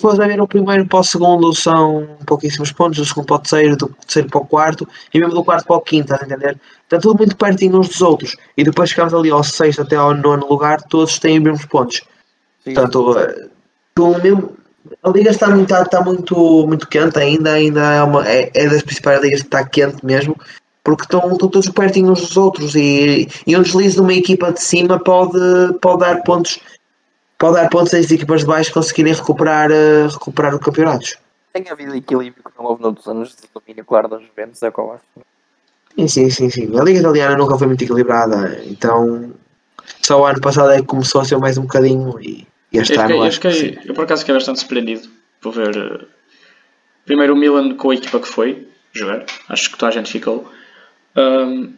Fores a ver o primeiro para o segundo são pouquíssimos pontos, do segundo para o terceiro, do terceiro para o quarto e mesmo do quarto para o quinto, estás a entender? Está tudo muito pertinho uns dos outros e depois chegamos ali ao sexto até ao nono lugar, todos têm os mesmos pontos. Portanto, eh, mesmo, a liga está muito, está muito, muito quente ainda, ainda é, uma, é, é das principais ligas que está quente mesmo, porque estão, estão todos pertinho uns dos outros e, e um deslize de uma equipa de cima pode, pode dar pontos pode dar pontos às equipas de baixo conseguirem recuperar, eh, recuperar o campeonato. Tem havido equilíbrio que não houve noutros anos de domínio claro das Juventus, é o que eu acho. Sim, sim, sim, sim. A Liga Italiana nunca foi muito equilibrada, então só o ano passado é que começou a ser mais um bocadinho e, e este Eu, ano fiquei, eu, acho que eu por acaso fiquei bastante surpreendido por ver eh, primeiro o Milan com a equipa que foi jogar, acho que toda a gente ficou, Ahm,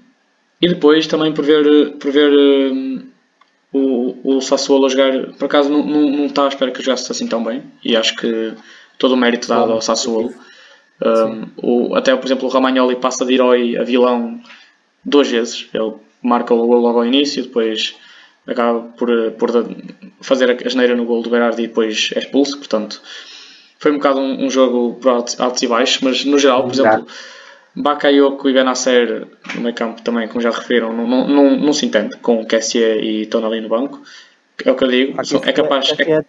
e depois também por ver, por ver ahm, o, o Sassuolo a jogar, por acaso não, não, não estava à espera que jogasse assim tão bem, e acho que todo o mérito dado ao Sassuolo. Ahm, o, até, por exemplo, o Romagnoli passa de herói a vilão duas vezes. Ele marca o gol logo ao início, depois acaba por, por fazer a asneira no gol do Berardi e depois é expulso. Portanto, foi um bocado um, um jogo por altos e baixos, mas no geral, por exemplo, Bakayoko e Benacer no meio campo também, como já referiram, não, não, não, não se entende com Kessier e Tonali no banco. É o que eu digo, é capaz. É.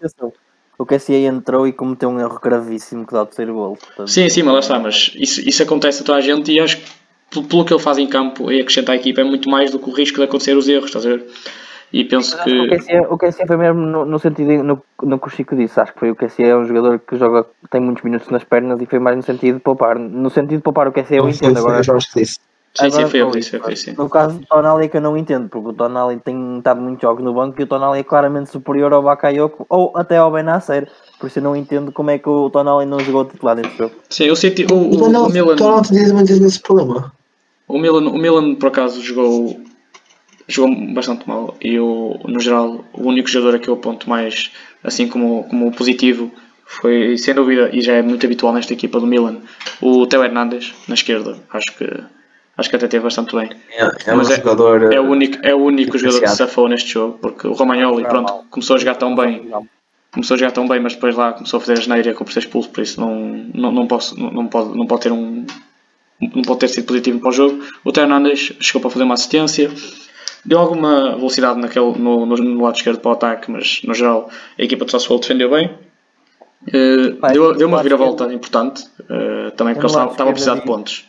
O Kessie entrou e cometeu um erro gravíssimo que dá o terceiro gol. portanto- Sim, sim, mas lá está, mas isso, isso acontece a toda a gente e acho que pelo- pelo que ele faz em campo e acrescenta à equipa é muito mais do que o risco de acontecer os erros, estás a ver? E penso O que. Kessie, o Kessie foi mesmo no, no sentido no, no que o Chico disse. Acho que foi o Kessie é um jogador que joga, tem muitos minutos nas pernas e foi mais no sentido de poupar. No sentido de poupar o Kessie eu entendo. Agora, o que disse. Sim, sim, foi que isso, foi sim. No caso do Tonali é que eu não entendo, porque o Tonali tem estado muitos jogos no banco e o Tonali é claramente superior ao Bakayoko ou até ao Benacer. Por isso eu não entendo como é que o Tonali não jogou titular nesse jogo. Sim, eu senti. O, o, Então, não, o Milan. então não te diz muito esse problema. O Milan, o Milan por acaso jogou jogou bastante mal. E eu, no geral o único jogador a que eu aponto mais assim como, como positivo foi sem dúvida e já é muito habitual nesta equipa do Milan o Teo Hernandes na esquerda. Acho que acho que até teve bastante bem. É, é um Mas é- jogador. é o único, é o único jogador que se safou neste jogo porque o Romagnoli pronto começou a jogar tão bem. Começou a jogar tão bem mas depois lá começou a fazer a geneira como ser expulso por isso não, não, não, posso, não, não pode, não pode ter um não pode ter sido positivo para o jogo. O Teo Hernandes chegou para fazer uma assistência, deu alguma velocidade naquele, no, no, lado esquerdo para o ataque, mas no geral a equipa de Sassuolo defendeu bem. Eh, Pá, deu, deu uma lado reviravolta esquerdo- importante, eh, também porque eles estavam a precisar de pontos.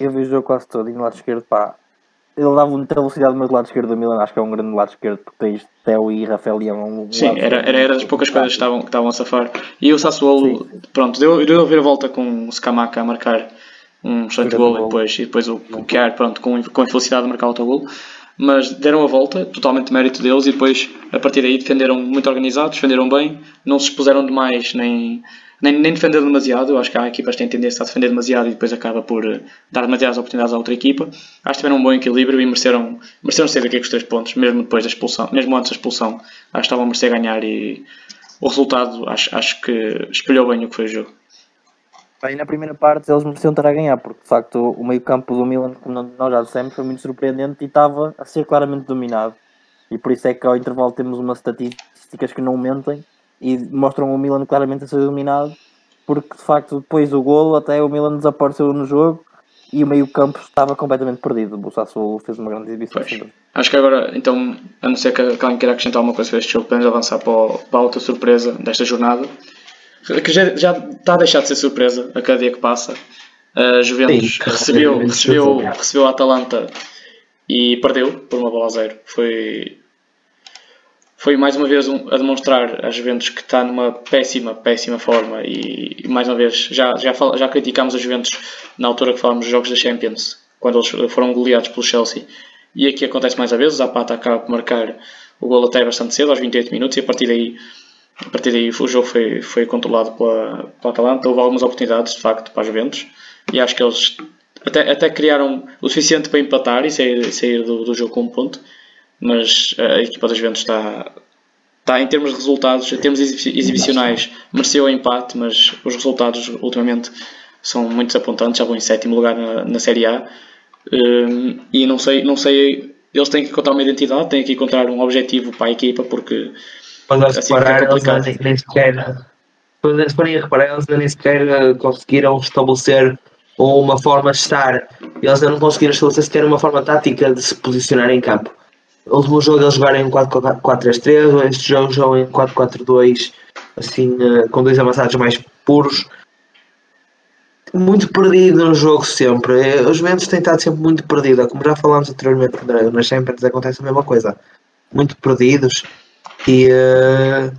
Eu vi o jogo quase todo e no lado esquerdo, pá. Ele dava muita velocidade, mas do lado esquerdo do Milan acho que é um grande lado esquerdo, porque tens Theo e Rafael Leão. Um Sim, era, era, era poucas coisas que estavam, que estavam a safar. E o Sassuolo, pronto, deu, deu a reviravolta com o Scamaca a marcar um excelente Grande gol e gol. depois, e depois o, o Kiar, pronto, com, com infelicidade de marcar outro gol. Mas deram a volta, totalmente mérito deles, e depois a partir daí defenderam muito organizados, defenderam bem, não se expuseram demais, nem, nem, nem defenderam demasiado. Acho que há equipas que têm tendência a defender demasiado e depois acaba por eh, dar demasiadas oportunidades à outra equipa. Acho que tiveram um bom equilíbrio e mereceram, mereceram sair daqui com os três pontos, mesmo depois da expulsão, mesmo antes da expulsão. Acho que estavam a merecer ganhar e o resultado acho, acho que espelhou bem o que foi o jogo. E na primeira parte eles mereciam estar a ganhar, porque de facto o meio campo do Milan, como nós já dissemos, foi muito surpreendente e estava a ser claramente dominado. E por isso é que ao intervalo temos umas estatísticas que não mentem e mostram o Milan claramente a ser dominado, porque de facto depois do golo até o Milan desapareceu no jogo e o meio campo estava completamente perdido. O Sassuolo fez uma grande exibição. Pois. Acho que agora, então, a não ser que que alguém queira acrescentar alguma coisa sobre este jogo, podemos avançar para, o- para a outra surpresa desta jornada, que já, já está a deixar de ser surpresa a cada dia que passa. A Juventus Sim. recebeu, [laughs] recebeu, recebeu a Atalanta e perdeu por uma bola a zero. Foi, foi mais uma vez um- a demonstrar a Juventus que está numa péssima, péssima forma e, e mais uma vez já, já, fal- já criticámos a Juventus na altura que falámos dos jogos da Champions, quando eles foram goleados pelo Chelsea. E aqui acontece mais uma vez, o Zapata acaba por marcar o gol até bastante cedo, aos 28 minutos, e a partir daí, a partir daí o jogo foi, foi controlado pela, pela Atalanta. Houve algumas oportunidades, de facto, para a Juventus, e acho que eles até, até criaram o suficiente para empatar e sair, sair do, do jogo com um ponto, mas a equipa da Juventus está, está em termos de resultados, em termos exibi- exibicionais, mereceu o empate, mas os resultados ultimamente são muito desapontantes, já vão em sétimo lugar na, na Série A. Um, e não sei, não sei, eles têm que encontrar uma identidade, têm que encontrar um objetivo para a equipa, porque Quando eles Assim eles nem, nem sequer. Quando eles forem a reparar, eles nem sequer eh, conseguiram estabelecer uma forma de estar. Eles ainda não conseguiram estabelecer sequer uma forma tática de se posicionar em campo. O último jogo eles jogaram em 4-4-3, este jogo jogam em 4-4-2, assim, eh, com dois avançados mais puros. Muito perdido no jogo sempre. Eh, Os Juventus têm estado sempre muito perdidos. Como já falámos anteriormente na- nas Champions, acontece a mesma coisa. Muito perdidos e, eh,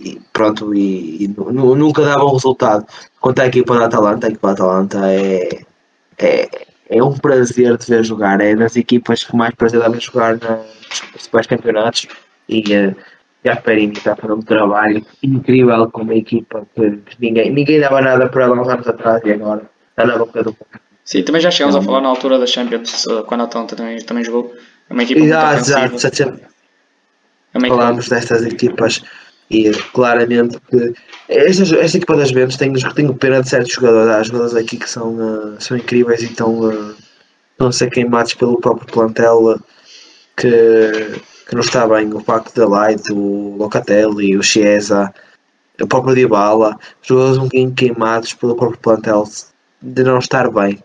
e pronto, e, e nu- nu- nunca dava um resultado. Quanto à equipa da Atalanta, a equipa da Atalanta é, é, é um prazer de ver jogar. É das equipas que mais prazer dá ver jogar nos principais campeonatos e uh, Gasperini está a fazer um trabalho incrível com uma equipa que, ninguém, ninguém dava nada por ela uns anos atrás e agora está na boca do sim, também já chegámos a falar na altura da Champions, eh, quando a Atalanta também, também jogou. É uma equipa muito Exato, ofensiva. exato, já tinha- É falámos destas equipas e claramente que esta, esta equipa das Juventus tenho, tenho pena de certos jogadores, há jogadores aqui que são, uh, são incríveis e estão, uh, estão a ser queimados pelo próprio plantel uh, que, que não está bem, o Paco de Light, o Locatelli, o Chiesa, o próprio Dybala, jogadores um bocadinho queimados pelo próprio plantel de não estar bem.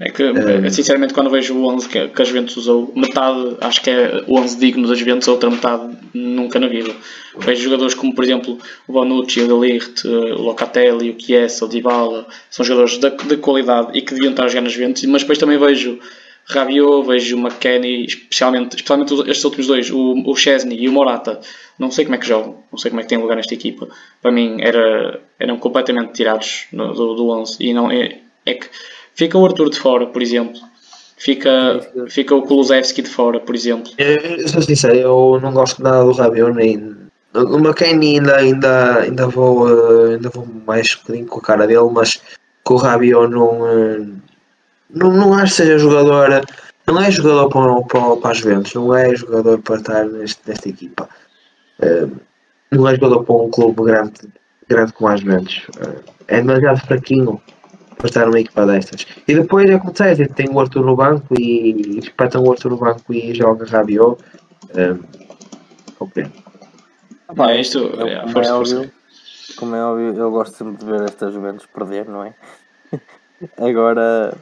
É que, eh, sinceramente, quando vejo o 11 que, que a Juventus usou, metade acho que é o 11 digno da Juventus, a outra metade nunca na vida. Vejo jogadores como, por exemplo, o Bonucci, o Delirte, o Locatelli, o Chiesa, o Dybala, são jogadores de, de qualidade e que deviam estar a jogar na Juventus, mas depois também vejo Rabiot, vejo o McKennie, especialmente, especialmente estes últimos dois, o, o Chesney e o Morata. Não sei como é que jogam, não sei como é que têm lugar nesta equipa. Para mim, era, eram completamente tirados no- do, do 11 e não é, é que fica o Arthur de fora, por exemplo. Fica, fica o Kulusevski de fora, por exemplo. Eu, sou sincero, eu não gosto nada do Rabiot nem. O McKennie ainda, ainda, ainda, vou, eh, ainda vou mais um bocadinho com a cara dele, mas com o Rabiot não, eh, não, não acho que seja jogador. Não é jogador para, para, para as Juventus, não é jogador para estar neste, nesta equipa. Eh, não é jogador para um clube grande, grande como as Juventus. É demasiado fraquinho para estar numa equipa destas. E depois é como disseste, tem o Arthur no banco e espetam o Arthur no banco e joga Rabiot. Um, compreendo. Pá, É, isto- eu, é, como, é força. óbvio, como é óbvio, eu gosto sempre de ver estas Juventus perder, não é? [laughs] Agora,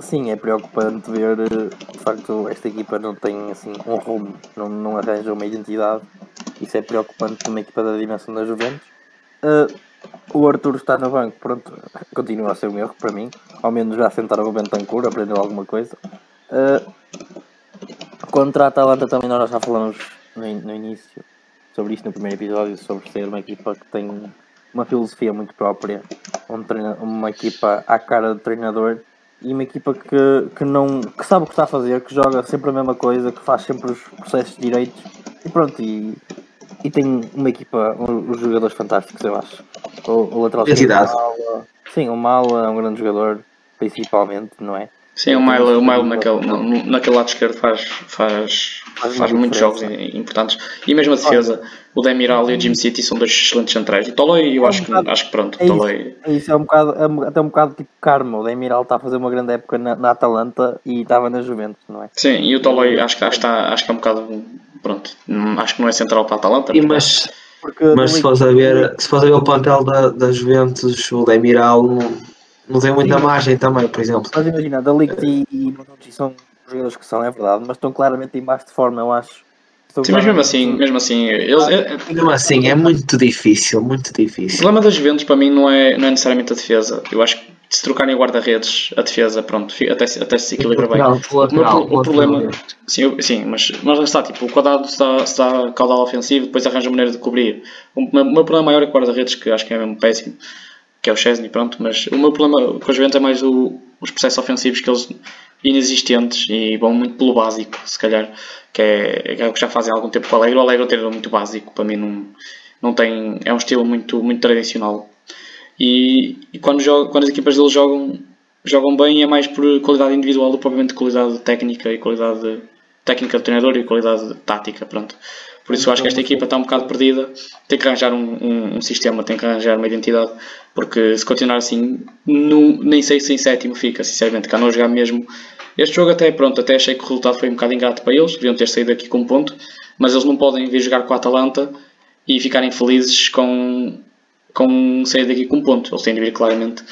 sim, é preocupante ver, eh, de facto, esta equipa não tem assim um rumo, não, não arranja uma identidade. Isso é preocupante numa equipa da dimensão da Juventus. Eh, o Arthur está no banco, pronto, continua a ser um erro para mim. Ao menos já sentaram o Bentancur, aprendeu alguma coisa. Eh, contra a Atalanta também nós já falamos no, in- no início sobre isto no primeiro episódio, sobre ser uma equipa que tem uma filosofia muito própria, um uma equipa à cara do treinador e uma equipa que, que, não, que sabe o que está a fazer, que joga sempre a mesma coisa, que faz sempre os processos direitos e pronto, e, e tem uma equipa, um- os jogadores fantásticos, eu acho. O, o lateral esquerdo. Mala, sim, o Mala é um grande jogador, principalmente, não é? Sim, o Milo, o Milo naquele, no- naquele lado esquerdo faz, faz, Faz faz muitos jogos importantes. E mesmo a defesa, o Demiral e o Jim City são dois excelentes centrais. O Toloi, eu acho que, acho que pronto, o É isso. Toloi. É Isso é um bocado, é um- até um bocado tipo karma. O Demiral está a fazer uma grande época na, na Atalanta e estava na Juventus, não é? Sim, e o Toloi acho que, acho, que está, acho que é um bocado. Pronto, hum, acho que não é central para a Atalanta. E, mas Porque mas se fores a ver, se fores a ver o plantel da, da Juventus, o Demiral não, não tem muita Sim. margem também, por exemplo. Mas imagina, Delict e, e Bonucci são jogadores que são, é verdade, mas estão claramente em baixo de forma, eu acho. Estão Sim, mas mesmo assim, mesmo assim, eles, é- é- Mesmo assim, é muito difícil, muito o difícil. problema das Juventus para mim não é, não é necessariamente a defesa. Eu acho que se trocarem guarda-redes, a defesa, pronto, até, se- até se equilibra bem. Lateral, O, lateral, o problema, lateral. sim, sim mas, mas lá está, tipo, o quadrado está, está caudal ofensivo, depois arranja maneira de cobrir. O meu, problema maior é o guarda-redes, que acho que é mesmo péssimo, que é o Chesney, pronto, mas o meu problema com os Juventus é mais o- os processos ofensivos que eles inexistentes e vão muito pelo básico, se calhar, que é, é o que já fazem há algum tempo com o Alegre. O Alegre é um muito básico, para mim não, não tem, é um estilo muito, muito tradicional. E, e quando, joga, quando as equipas deles jogam, jogam bem é mais por qualidade individual do que propriamente qualidade técnica e qualidade técnica do treinador e qualidade tática, pronto. Por isso acho que esta equipa está um bocado perdida, tem que arranjar um, um, um sistema, tem que arranjar uma identidade, porque se continuar assim, não, nem sei se em sétimo fica, sinceramente, cá não jogar mesmo. Este jogo até, pronto, até achei que o resultado foi um bocado ingrato para eles, deviam ter saído aqui com um ponto, mas eles não podem vir jogar com a Atalanta e ficarem felizes com, com sair daqui com um ponto. Eles têm de vir claramente.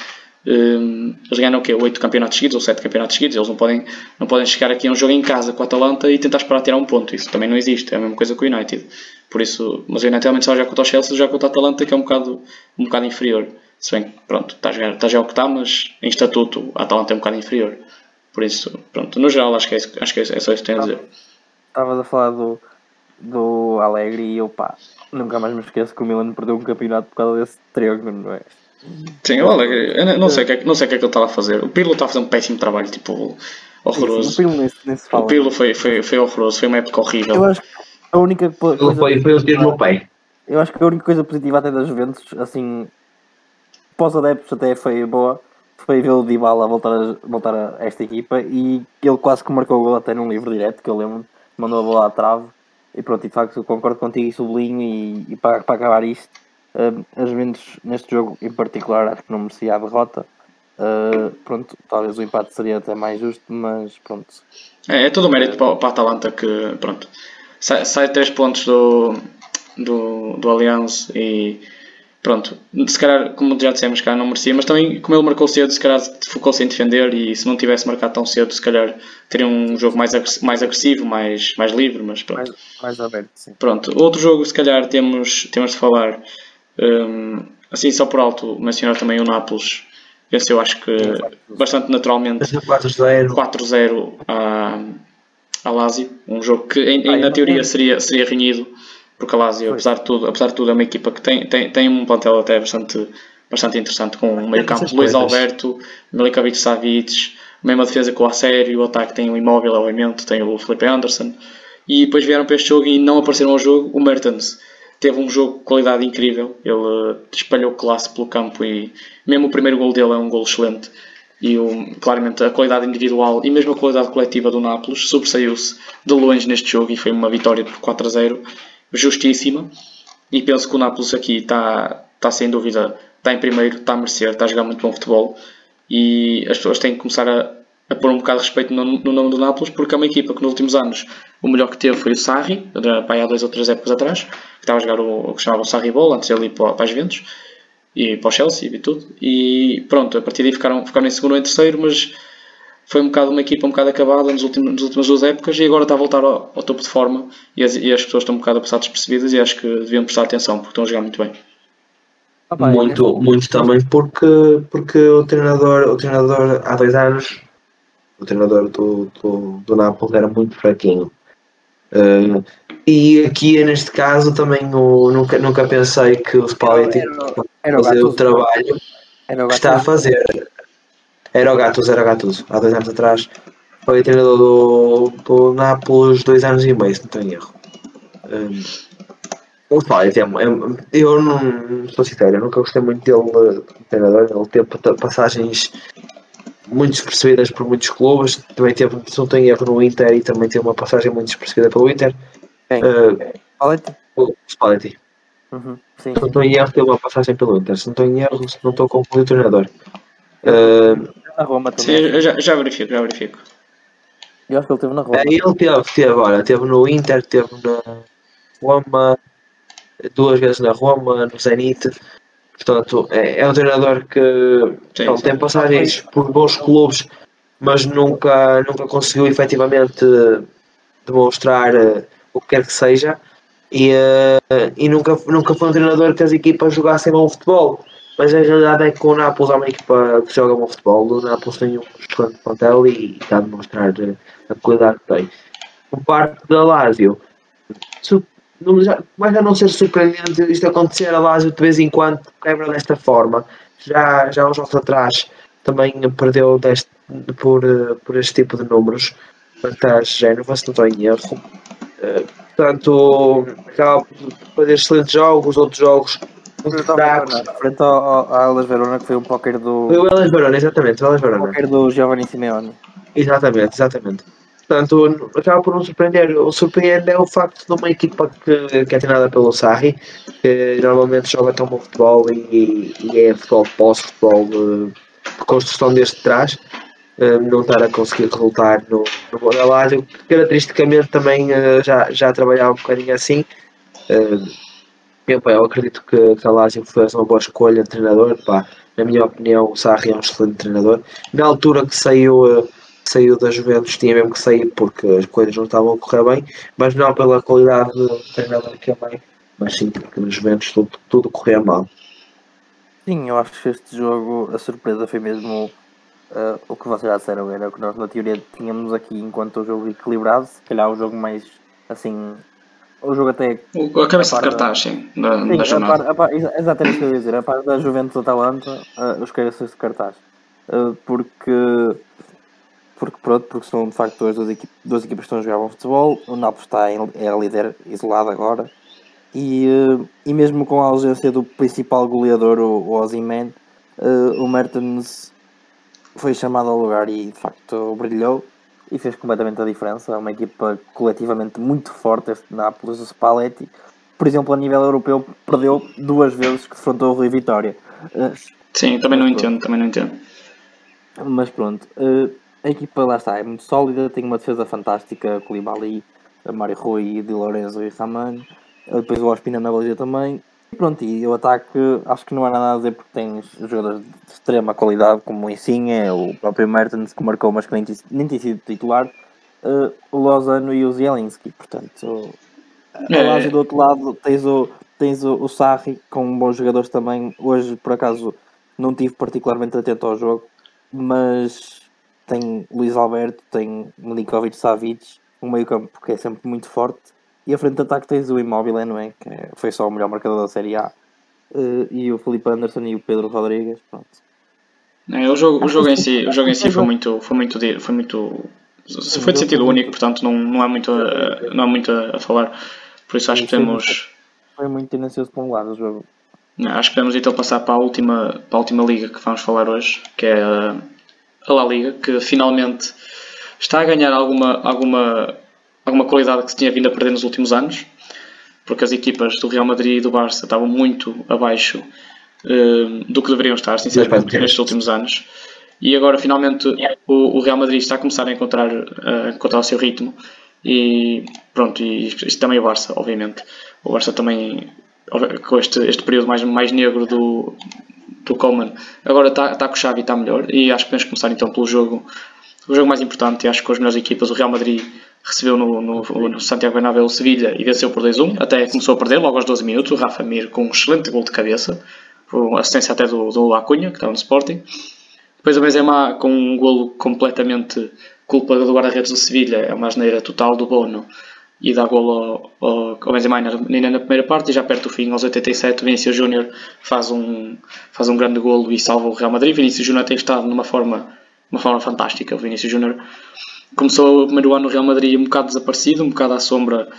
Um, eles ganham o quê? 8 campeonatos seguidos ou 7 campeonatos seguidos. Eles não podem, não podem chegar aqui a um jogo em casa com a Atalanta e tentar esperar tirar um ponto. Isso também não existe. É a mesma coisa com o United. Por isso, mas o United realmente só já contra o Chelsea, já contra a Atalanta, que é um bocado, um bocado inferior. Se bem, pronto, está a jogar, está a o que está, mas em estatuto a Atalanta é um bocado inferior. Por isso, pronto, no geral acho que é, isso- acho que é só isso que tenho a dizer. Estavas a falar do, do Alegre e eu pá, nunca mais me esqueço que o Milan perdeu um campeonato por causa desse triângulo, não é? Sim, olha, eu não- sei o que é, que- não sei o que é que ele estava a fazer. O Pirlo está a fazer um péssimo trabalho, tipo, Sim, horroroso. o Pirlo nem, se- nem se fala. O Pirlo foi, foi, foi horroroso, foi uma época Eu horrível. acho que a única po- Ele coisa foi, foi um tiro no pé. Eu acho que a única coisa positiva até das Juventus, assim, pós adeptos até foi boa, foi ver o Dybala voltar a, voltar a esta equipa e ele quase que marcou o gol até num livro direto, que eu lembro, mandou a bola à trave e pronto, e de facto concordo contigo e sublinho e, e para, para acabar isto, uh, as Juventus neste jogo em particular acho que não merecia a derrota. Uh, pronto, talvez o empate seria até mais justo, mas pronto. É, é todo o mérito para, para a Atalanta que, pronto, sai, sai 3 pontos do, do, do Allianz e pronto, se calhar, como já dissemos, cá não merecia, mas também, como ele marcou cedo, se calhar focou-se em defender e se não tivesse marcado tão cedo, se calhar teria um jogo mais, agressi- mais agressivo, mais, mais livre, mas pronto. Mais, mais aberto, sim. Pronto, outro jogo, se calhar, temos, temos de falar, hum, assim só por alto, mencionar também o Nápoles, esse eu acho que bastante naturalmente 4-0. 4-0 a, a Lazio, um jogo que em, em- Ah, na teoria seria, seria renhido, porque a Lazio, apesar de tudo, apesar de tudo, é uma equipa que tem, tem, tem um plantel até bastante, bastante interessante, com o meio campo Luís coisas. Alberto, Milikovic Savic, mesma defesa com o Asério, o ataque tem o Imóvel, obviamente, tem o Felipe Anderson, e depois vieram para este jogo e não apareceram ao jogo, o Mertens teve um jogo de qualidade incrível, ele eh, espalhou classe pelo campo e mesmo o primeiro gol dele é um gol excelente. E o- claramente a qualidade individual e mesmo a qualidade coletiva do Nápoles sobressaiu-se de longe neste jogo e foi uma vitória por 4 a 0 justíssima e penso que o Nápoles aqui está, está sem dúvida está em primeiro, está a merecer, está a jogar muito bom futebol e as pessoas têm que começar a, a pôr um bocado de respeito no, no nome do Nápoles porque é uma equipa que nos últimos anos o melhor que teve foi o Sarri, há dois ou três épocas atrás, que estava a jogar o, o que chamava o Sarri Ball, antes ele ir para, para as e para o Chelsea e tudo. E pronto, a partir daí ficaram, ficaram em segundo ou em terceiro, mas foi um bocado uma equipa um bocado acabada nos últimos, nas últimas duas épocas e agora está a voltar ao, ao topo de forma e as, e as pessoas estão um bocado a passar despercebidas e acho que deviam prestar atenção porque estão a jogar muito bem. Ah, pá, Muito, muito também porque, porque o treinador, o treinador há dois anos, o treinador do, do, do Nápoles era muito fraquinho. Eh, e aqui neste caso também o- nunca, nunca pensei que o Spalletti Era- era o fazer o trabalho Era o que está a fazer. Era o Gattuso, era o Gattuso. Há dois anos atrás foi treinador do, do Nápoles dois anos e meio, se não tenho erro. Um, o Spalletti é, é- eu não sou sincero, eu nunca gostei muito dele treinador. Ele teve pa- passagens muito despercebidas por muitos clubes. Também teve, se não tenho erro, no Inter e também teve uma passagem muito despercebida pelo Inter. Quem? Uh, Spalletti? o Spalletti. Uhum, Sim. Se não estou em erro, teve uma passagem pelo Inter. Se não estou em erro, se não estou confundir o treinador. Uh, Na Roma Sim, também. eu já, já verifico, já verifico. Eu acho que ele teve na Roma. É, ele teve, teve, olha, teve no Inter, teve na Roma, duas vezes na Roma, no Zenit. Portanto, é, é um treinador que Sim, ele sim. tem passagens por bons clubes, mas nunca, nunca conseguiu efetivamente demonstrar eh, o que quer que seja. E, eh, e nunca, nunca foi um treinador que as equipas jogassem bom futebol. Mas a realidade é que o Nápoles é uma equipa que joga bom futebol. O Nápoles tem um excelente plantel e está a demonstrar a qualidade que tem. Por parte da Lazio, começa a não ser surpreendente isto acontecer. A Lazio de vez em quando quebra desta forma. Já, já uns jogos atrás também perdeu deste, por, eh, por este tipo de números. Vantagens Génova, se não estou em erro. Eh, portanto, acaba por fazer excelentes jogos, outros jogos fracos. Frente ao, ao, ao Elas Verona, que foi um póquer do, Foi o Elas Verona, exatamente, o Elas Verona. póquer do Giovanni Simeone. Exatamente, exatamente. Portanto, acaba por não surpreender. O surpreende é o facto de uma equipa que, que é treinada pelo Sarri, que normalmente joga tão bom futebol e, e é futebol pós-futebol de, de, construção desde trás, eh, não estar a conseguir resultar no, no que caracteristicamente também eh, já, já trabalhava um bocadinho assim. Eh, eu, pá, eu acredito que, que a Lazio fez uma boa escolha de treinador. Pá. Na minha opinião, o Sarri é um excelente treinador. Na altura que saiu saiu da Juventus tinha mesmo que sair porque as coisas não estavam a correr bem, mas não pela qualidade do treinador que é mas sim porque na Juventus tudo, tudo corria mal. Sim, eu acho que este jogo, a surpresa foi mesmo uh, o que vocês já disseram, era o que nós na teoria tínhamos aqui enquanto o jogo equilibrado, se calhar o jogo mais assim. O jogo até. A cabeça a de cartaz, da, sim, da, sim, da jornada. A par, a par, exatamente o que eu ia dizer, a parte da Juventus Atalanta, uh, os cabeças de cartaz. Uh, porque porque pronto, porque são de facto duas, duas, equipas, duas equipas que estão a jogar bom futebol, o Napoli está em, é líder isolado agora, e, eh, e mesmo com a ausência do principal goleador, o, o Ozyman, uh, o Mertens foi chamado ao lugar e de facto brilhou e fez completamente a diferença. É uma equipa coletivamente muito forte, este Nápoles, o Spalletti. Por exemplo, a nível europeu, perdeu duas vezes que defrontou o Rui Vitória. Uh, Sim, também não entendo, também não entendo. Mas pronto, uh, a equipa lá está, é muito sólida, tem uma defesa fantástica, Koulibaly, Mário Rui, Di Lorenzo e Raman, depois o Ospina na baliza também. Pronto, e o ataque acho que não há nada a dizer porque tem jogadores de extrema qualidade como o Insigne, o próprio Mertens que marcou mas que nem, nem tem sido titular, uh, o Lozano e o Zielinski, portanto é. do outro lado tens o, tens o, o Sarri com bons jogadores também, hoje por acaso não tive particularmente atento ao jogo, mas tem Luís Alberto, tem Milinkovic Savic, um meio campo que é sempre muito forte, e a frente de ataque tens o Immobile, não é? Que é, foi só o melhor marcador da Série A, uh, e o Felipe Anderson e o Pedro Rodrigues, pronto. É, o jogo, o jogo em si, o jogo em si foi [laughs] muito, foi muito, foi muito, foi de sentido único, portanto não, não há muito, a, não há muito a, falar. Por isso acho que temos. Foi muito tendencioso para um lado o jogo. Acho que podemos então passar para a última, para a última liga que vamos falar hoje, que é a, a La Liga, que finalmente está a ganhar alguma, alguma, alguma qualidade que se tinha vindo a perder nos últimos anos, porque as equipas do Real Madrid e do Barça estavam muito abaixo uh, do que deveriam estar, sinceramente, nestes últimos anos. E agora finalmente o, o, Real Madrid está a começar a encontrar, a encontrar o seu ritmo e pronto, e isto também o Barça, obviamente. O Barça também com este, este período mais, mais negro do, do Coleman. Agora está tá com o Xavi está melhor e acho que podemos começar então pelo jogo, o jogo mais importante. Acho que com as melhores equipas, o Real Madrid recebeu no, no, no Santiago Bernabéu o Sevilha e venceu por 2-1. Até começou a perder logo aos 12 minutos. O Rafa Mir com um excelente gol de cabeça, assistência até do, do Acunha, que estava no Sporting. Depois o Benzema com um golo completamente culpa do guarda-redes do Sevilha, é uma asneira total do Bono e dá golo ao, ao, ao Benzema ainda na primeira parte e já perto do fim, aos 87, o Vinícius Júnior faz um, faz um grande golo e salva o Real Madrid. Vinícius Júnior tem estado numa forma, uma forma fantástica. O Vinícius Júnior começou o primeiro ano no Real Madrid um bocado desaparecido, um bocado à sombra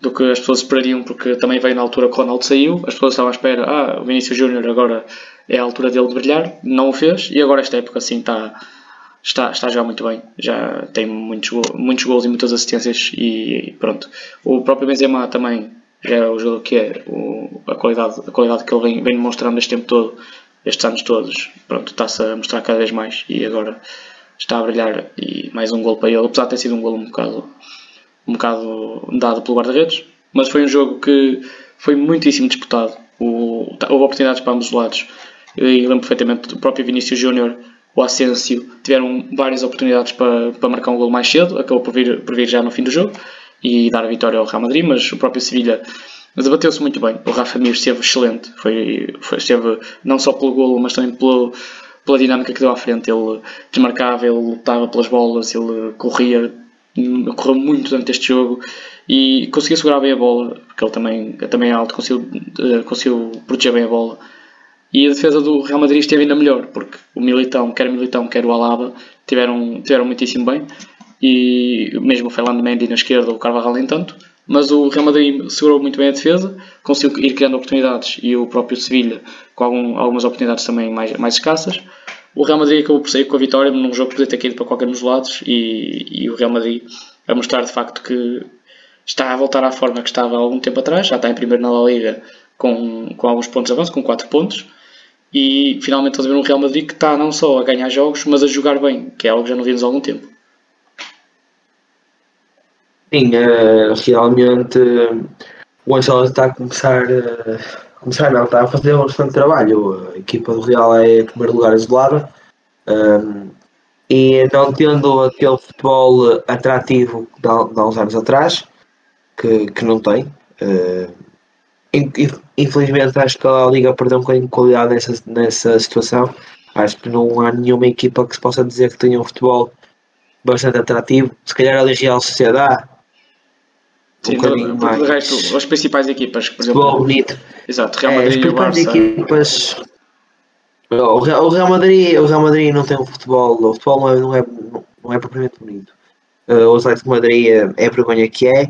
do que as pessoas esperariam, porque também veio na altura que o Ronaldo saiu, as pessoas estavam à espera, ah, o Vinícius Júnior agora é a altura dele de brilhar, não o fez, e agora esta época assim está está, está jogar muito bem, já tem muitos, muitos gols e muitas assistências e pronto. O próprio Benzema também já é o jogador que é, o, a, qualidade, a qualidade que ele vem, vem demonstrando este tempo todo, estes anos todos, pronto, está-se a mostrar cada vez mais e agora está a brilhar e mais um gol para ele, apesar de ter sido um gol um bocado, um bocado dado pelo guarda-redes, mas foi um jogo que foi muitíssimo disputado, o, houve oportunidades para ambos os lados. Eu lembro perfeitamente do próprio Vinícius Júnior o Asensio tiveram várias oportunidades para, para marcar um gol mais cedo, acabou por vir, por vir já no fim do jogo e dar a vitória ao Real Madrid, mas o próprio Sevilha debateu-se muito bem. O Rafa Mir esteve excelente, foi, foi, esteve não só pelo golo, mas também pelo, pela dinâmica que deu à frente. Ele desmarcava, ele lutava pelas bolas, ele corria, correu muito durante este jogo e conseguiu segurar bem a bola, porque ele também, também é alto, conseguiu, eh, conseguiu proteger bem a bola e a defesa do Real Madrid esteve ainda melhor, porque o Militão, quer o Militão, quer o Alaba, tiveram, tiveram muitíssimo bem. E mesmo o Fernando Mendy na esquerda, o Carvajal nem tanto. Mas o Real Madrid segurou muito bem a defesa, conseguiu ir criando oportunidades e o próprio Sevilha com algum, algumas oportunidades também mais, mais escassas. O Real Madrid acabou por sair com a vitória num jogo que podia ter caído para qualquer um dos lados e, e o Real Madrid a mostrar de facto que está a voltar à forma que estava há algum tempo atrás, já está em primeiro na La Liga com, com alguns pontos de avanço, com 4 pontos, e finalmente estamos a ver um Real Madrid que está não só a ganhar jogos, mas a jogar bem, que é algo que já não vimos há algum tempo. Sim, eh, realmente o Ancelotti está a começar, eh, começar não, está a fazer um excelente trabalho. A equipa do Real é em primeiro lugar isolada um, e não tendo aquele futebol atrativo de há, uns anos atrás, que, que não tem. Uh, infelizmente acho que a Liga perdeu um bocadinho de qualidade nessa, nessa situação. Acho que não há nenhuma equipa que se possa dizer que tenha um futebol bastante atrativo. Se calhar a Real Sociedade Sim, um do, mais. Do resto, as principais equipas, por exemplo. Futebol bonito. Exato, Real Madrid é, as principais equipas. O Real, o Real, Madrid, o Real Madrid não tem um futebol, o futebol não é, não é, não é propriamente bonito. Uh, o Atlético de Madrid é, é a vergonha que é,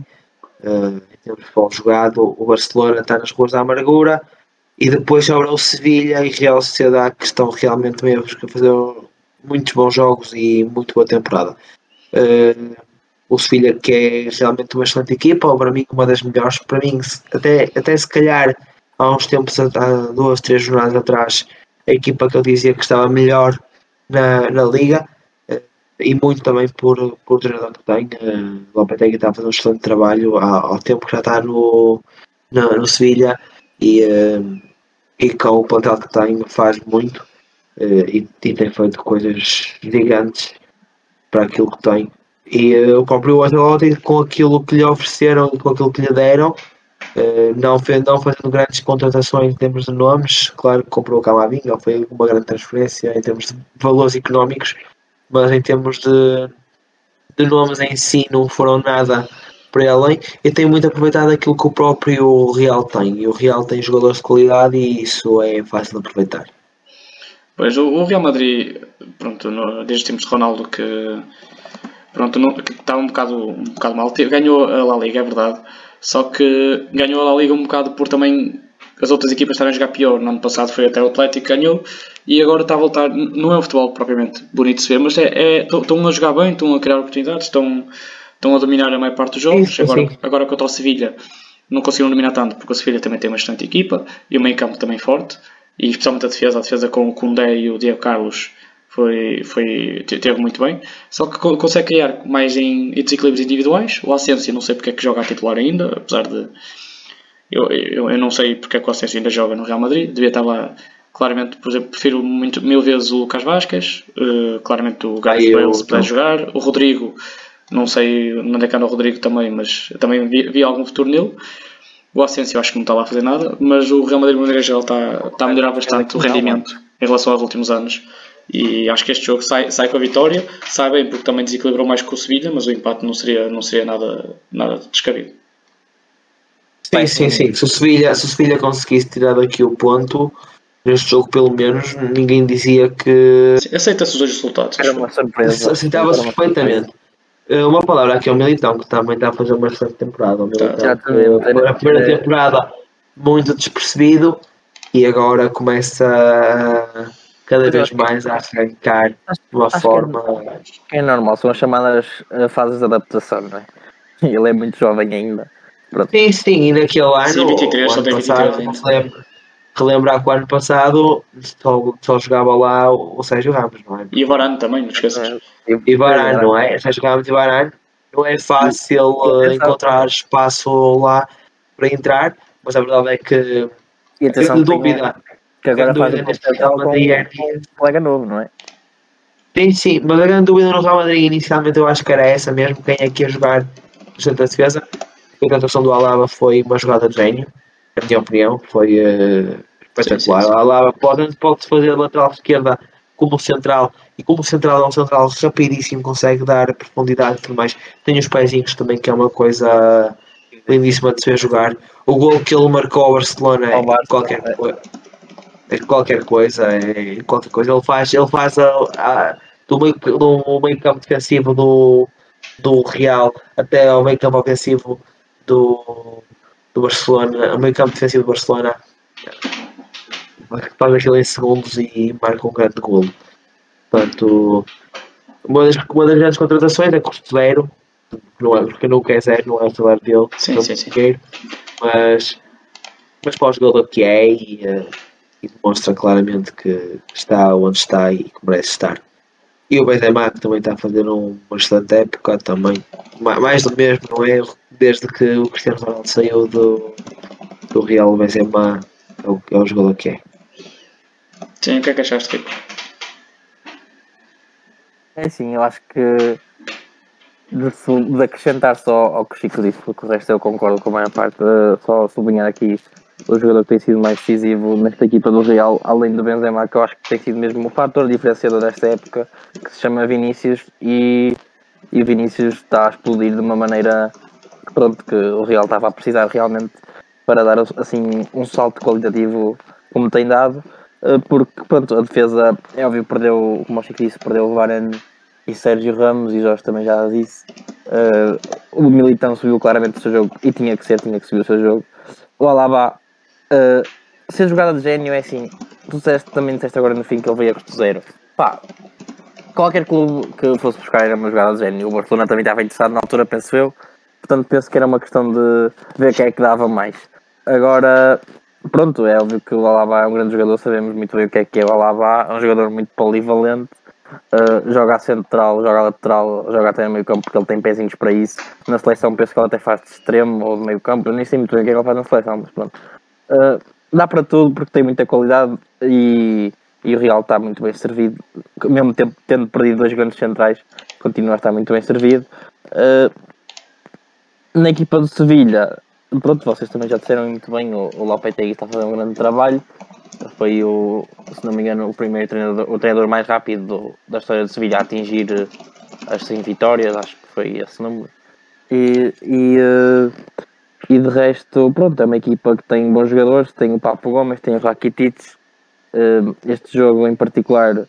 uh, em termos de futebol jogado, o Barcelona está nas ruas da amargura, e depois sobra o Sevilha e Real Sociedade que estão realmente mesmo a fazer muitos bons jogos e muito boa temporada. Uh, o Sevilha que é realmente uma excelente equipa, ou para mim uma das melhores, para mim até, até se calhar há uns tempos, há duas, três jornadas atrás, a equipa que eu dizia que estava melhor na, na liga eh, e muito também por, por o treinador que tem. Uh, o Lopetegui está a fazer um excelente trabalho ao, ao tempo que já está no, no, no Sevilha e, uh, e com o plantel que tem faz muito e, e, tem feito coisas gigantes para aquilo que tem. E uh, o próprio Ancelotti, com aquilo que lhe ofereceram e com aquilo que lhe deram, uh, não, fez, não fazendo grandes contratações em termos de nomes, claro que comprou o Camavinga, foi uma grande transferência em termos de valores económicos, mas em termos de, de nomes em si não foram nada para além. E tem muito aproveitado aquilo que o próprio Real tem. E o Real tem jogadores de qualidade e isso é fácil de aproveitar. Pois, o Real Madrid, pronto, desde os tempos de Ronaldo que pronto, não, estava um bocado, um bocado mal. Ganhou a La Liga, é verdade. Só que ganhou a La Liga um bocado por também as outras equipas estarem a jogar pior. No ano passado foi até o Atlético que ganhou e agora está a voltar. Não é um futebol propriamente bonito de se ver, mas é, é, estão a jogar bem, estão a criar oportunidades, estão, estão a dominar a maior parte dos jogos. Sim, agora, sim. agora contra o Sevilha não conseguiram dominar tanto porque o Sevilha também tem uma excelente equipa e o meio campo também forte. E especialmente a defesa, a defesa com o Koundé e o Diego Carlos foi, foi, teve muito bem, só que consegue criar mais em, em desequilíbrios individuais. O Asensio não sei porque é que joga a titular ainda, apesar de. Eu, eu, eu não sei porque é que o Asensio ainda joga no Real Madrid, devia estar lá. Claramente, por exemplo, prefiro muito, mil vezes o Lucas Vasquez, uh, claramente o Gareth Bale se puder jogar, o Rodrigo, não sei onde é que anda o Rodrigo também, mas também vi, vi algum futuro nele. O Asensio acho que não está lá a fazer nada, mas o Real Madrid, de maneira geral, está, está a melhorar bastante o rendimento em relação aos últimos anos. E acho que este jogo sai, sai com a vitória, sai bem porque também desequilibrou mais com o Sevilha, mas o empate não seria, não seria nada, nada descabido. Sim, sim, sim. Se o, Sevilha, se o Sevilha conseguisse tirar daqui o ponto, neste jogo pelo menos, ninguém dizia que. Aceita-se os dois resultados. Era uma surpresa. Aceitava-se perfeitamente. Eh, uma palavra aqui ao Militão, que também está a fazer uma excelente temporada. O Militão, tá. foi a primeira temporada muito despercebido e agora começa a cada vez mais a arrancar de uma forma. Que é, é, normal, são as chamadas eh, fases de adaptação, não é? [laughs] Ele é muito jovem ainda. Pronto. Sim, sim, e naquele ano, sim, 23, o ano passado, 23, relembra, relembrar que o ano passado só, só jogava lá o Sérgio Ramos, não é? E o Varane também, não esqueças. É, e, Varane, não é? Sérgio Ramos e Varane. Não é fácil uh, encontrar espaço lá para entrar, mas a verdade é que e atenção, dúvida. Que agora faz a competição com um colega novo, não é? Sim, sim, mas a grande dúvida no Real Madrid inicialmente eu acho que era essa mesmo, quem é que ia jogar no centro da defesa. A contratação do Alaba foi uma jogada de gênio, na minha opinião, foi uh, espetacular. O Alaba pode, pode fazer lateral esquerda como central, e como central é um central rapidíssimo, consegue dar profundidade e tudo mais. Tem os pezinhos também, que é uma coisa lindíssima de se ver jogar. O gol que ele marcou ao Barcelona é qualquer coisa é qualquer coisa, é qualquer coisa. Ele faz, ele faz a, a do, meio, do meio campo defensivo do, do Real até ao meio campo ofensivo do, do Barcelona, o meio campo defensivo do Barcelona faz aquilo em segundos e marca um grande golo. Portanto, uma das, uma das grandes contratações é custo zero. Não é, porque não quer zero, não é o salário dele. Sim, sim, sim. Mas, mas para o jogador que é e, eh, e demonstra claramente que está onde está e que merece estar. E o Benzema que também está a fazer um- uma excelente época também. Ma- Mais do mesmo, não é? Desde que o Cristiano Ronaldo saiu do, do Real, o Benzema é o, é o jogador que é. Sim, o que é que achaste, Rico? É sim, eu acho que de, de acrescentar só ao que o Chico disse, porque o resto eu concordo com a maior parte, eh, só sublinhar aqui o jogador que tem sido mais decisivo nesta equipa do Real, além do Benzema, que eu acho que tem sido mesmo o fator diferenciador desta época, que se chama Vinícius, e, e Vinícius está a explodir de uma maneira que, pronto, que o Real estava a precisar realmente para dar assim um salto qualitativo como tem dado, eh, porque pronto, a defesa é óbvio perdeu, como o Chico disse, perdeu o Varane e Sérgio Ramos e Jorge também já disse. Eh, o Militão subiu claramente o seu jogo e tinha que ser, tinha que subir o seu jogo. O Alaba, uh, ser jogada de gênio é assim. Tu disseste, também disseste agora no fim que ele veio a custo zero. Pá, qualquer clube que fosse buscar era uma jogada de gênio. O Barcelona também estava interessado na altura, penso eu. Portanto, penso que era uma questão de ver quem é que dava mais. Agora, pronto, é óbvio que o Alaba é um grande jogador, sabemos muito bem o que é que é o Alaba. É um jogador muito polivalente. Uh, joga a central, joga a lateral, joga até no meio campo porque ele tem pezinhos para isso. Na seleção penso que ele até faz de extremo ou de meio campo, eu nem sei muito bem o que é que ele faz na seleção, mas pronto. Uh, dá para tudo porque tem muita qualidade e, e o Real está muito bem servido, mesmo tempo, tendo perdido dois grandes centrais, continua a estar muito bem servido. Uh, na equipa do Sevilha, pronto, vocês também já disseram muito bem, o, o Lopetegui está fazer um grande trabalho foi o, se não me engano, o primeiro treinador, o treinador mais rápido do- da história de Sevilha a atingir eh, as 100 vitórias, acho que foi esse número. E, e, eh, e de resto, pronto, é uma equipa que tem bons jogadores, tem o Papo Gomes, tem o Rakitic. Eh, Este jogo em particular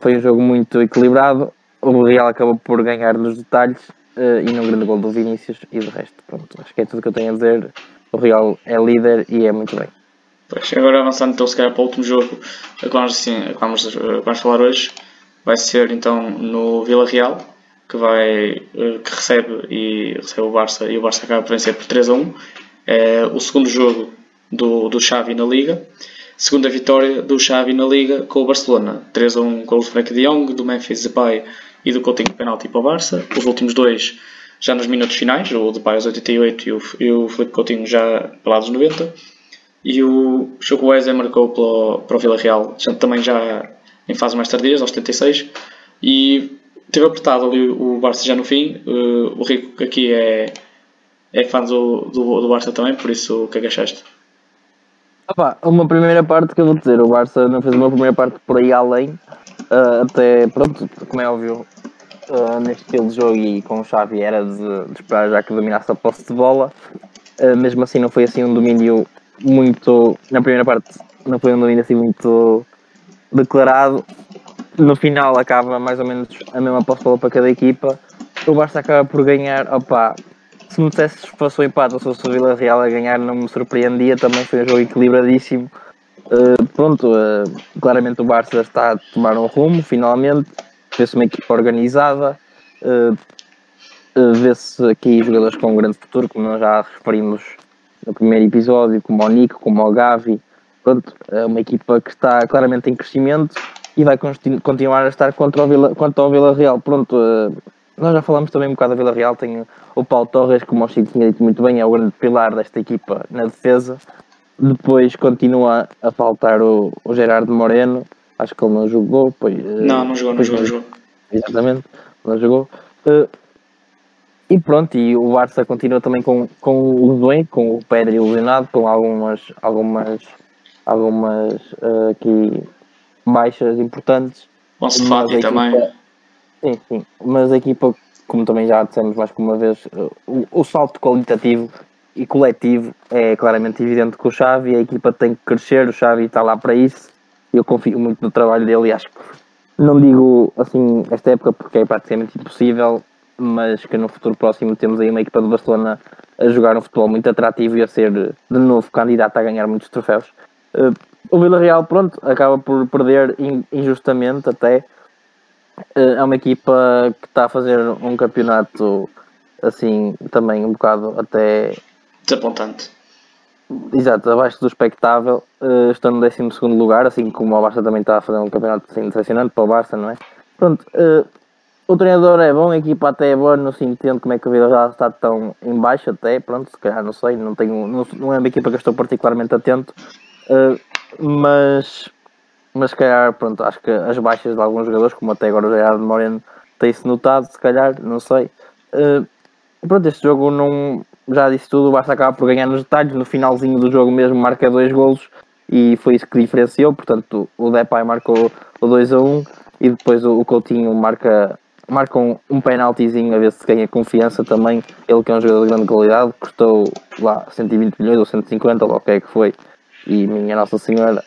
foi um jogo muito equilibrado. O Real acabou por ganhar nos detalhes eh, e num grande gol do Vinícius e de resto, pronto, acho que é tudo que eu tenho a dizer. O Real é líder e é muito bem. Pois, agora avançando então se calhar para o último jogo que vamos, assim, vamos, eh, vamos falar hoje, vai ser então no Vila Real, que, vai, eh, que recebe, e, recebe o Barça e o Barça acaba por vencer por 3 a 1. É o segundo jogo do, do Xavi na Liga. Segunda vitória do Xavi na Liga com o Barcelona. 3 a 1 gol de Frank de Jong, do Memphis Depay e do Coutinho de penalti para o Barça. Os últimos dois já nos minutos finais, o Depay aos 88 e o, e o Felipe Coutinho já pelados 90 e o Chukwueze marcou pelo, para o Vila Real, também já em fases mais tardias, aos 76, e teve apertado ali o Barça já no fim. Uh, o Rico aqui é, é fã do, do, do Barça também, por isso o que é que achaste? Opa, uma primeira parte que eu vou dizer, o Barça não fez uma primeira parte por aí além, ah, até, pronto, como é óbvio, ah, neste estilo de jogo e com o Xavi era de, de esperar já que dominasse a posse de bola, Ah, mesmo assim não foi assim um domínio muito, na primeira parte não foi um domínio assim muito declarado, no final acaba mais ou menos a mesma bola para cada equipa, o Barça acaba por ganhar, opa, se me dissesse se fosse o empate ou se fosse o Vila Real a ganhar, não me surpreendia. Também foi um jogo equilibradíssimo. Uh, pronto, uh, claramente o Barça está a tomar um rumo, finalmente. Vê-se uma equipa organizada. Uh, uh, Vê-se aqui jogadores com um grande futuro, como nós já referimos no primeiro episódio, como o Nico, como o Gavi. Pronto, é uma equipa que está claramente em crescimento e vai continu- continuar a estar contra o Vila, contra o Vila Real. Pronto, uh, nós já falamos também um bocado da Vila Real, tem o Paulo Torres, como o Chico tinha dito muito bem, é o grande pilar desta equipa na defesa. Depois continua a faltar o, o Gerardo Moreno, acho que ele não jogou. Pois, eh, Não, não jogou, não pois jogou, não jogou. Exatamente, não jogou. Eh, e pronto, e o Barça continua também com, com o Zuen, com o Pedro ilusionado, com algumas, algumas, algumas eh, aqui baixas importantes. O Ansu Mas Fati a também. equipa- Sim, sim. Mas a equipa, como também já dissemos mais que uma vez, o, o salto qualitativo e coletivo é claramente evidente que o Xavi, a equipa tem que crescer, o Xavi está lá para isso. Eu confio muito no trabalho dele e acho que não digo assim esta época porque é praticamente impossível, mas que no futuro próximo temos aí uma equipa do Barcelona a jogar um futebol muito atrativo e a ser de novo candidato a ganhar muitos troféus. Uh, o Vila Real, pronto, acaba por perder in- injustamente até, Eh, É uma equipa que está a fazer um campeonato assim também um bocado até Desapontante. exato, abaixo do expectável, eh, estando no 12 lugar, assim como o Barça também está a fazer um campeonato assim, decepcionante para o Barça, não é? Pronto, eh, o treinador é bom, a equipa até é boa, não se entende como é que a vida já está tão em baixo até, pronto, se calhar não sei, não, tenho, não, não é uma equipa que eu estou particularmente atento, eh, mas, mas se calhar, pronto, acho que as baixas de alguns jogadores, como até agora o Gerardo Moreno tem-se notado, se calhar, não sei. Eh, pronto, este jogo não, já disse tudo, o Barça acaba por ganhar nos detalhes, no finalzinho do jogo mesmo marca dois golos e foi isso que diferenciou, portanto o Depay marcou o 2 a 1 e depois o o Coutinho marca, marca um, um penaltizinho a ver se ganha confiança também, ele que é um jogador de grande qualidade, custou lá 120 milhões ou 150 ou o que é que foi e minha Nossa Senhora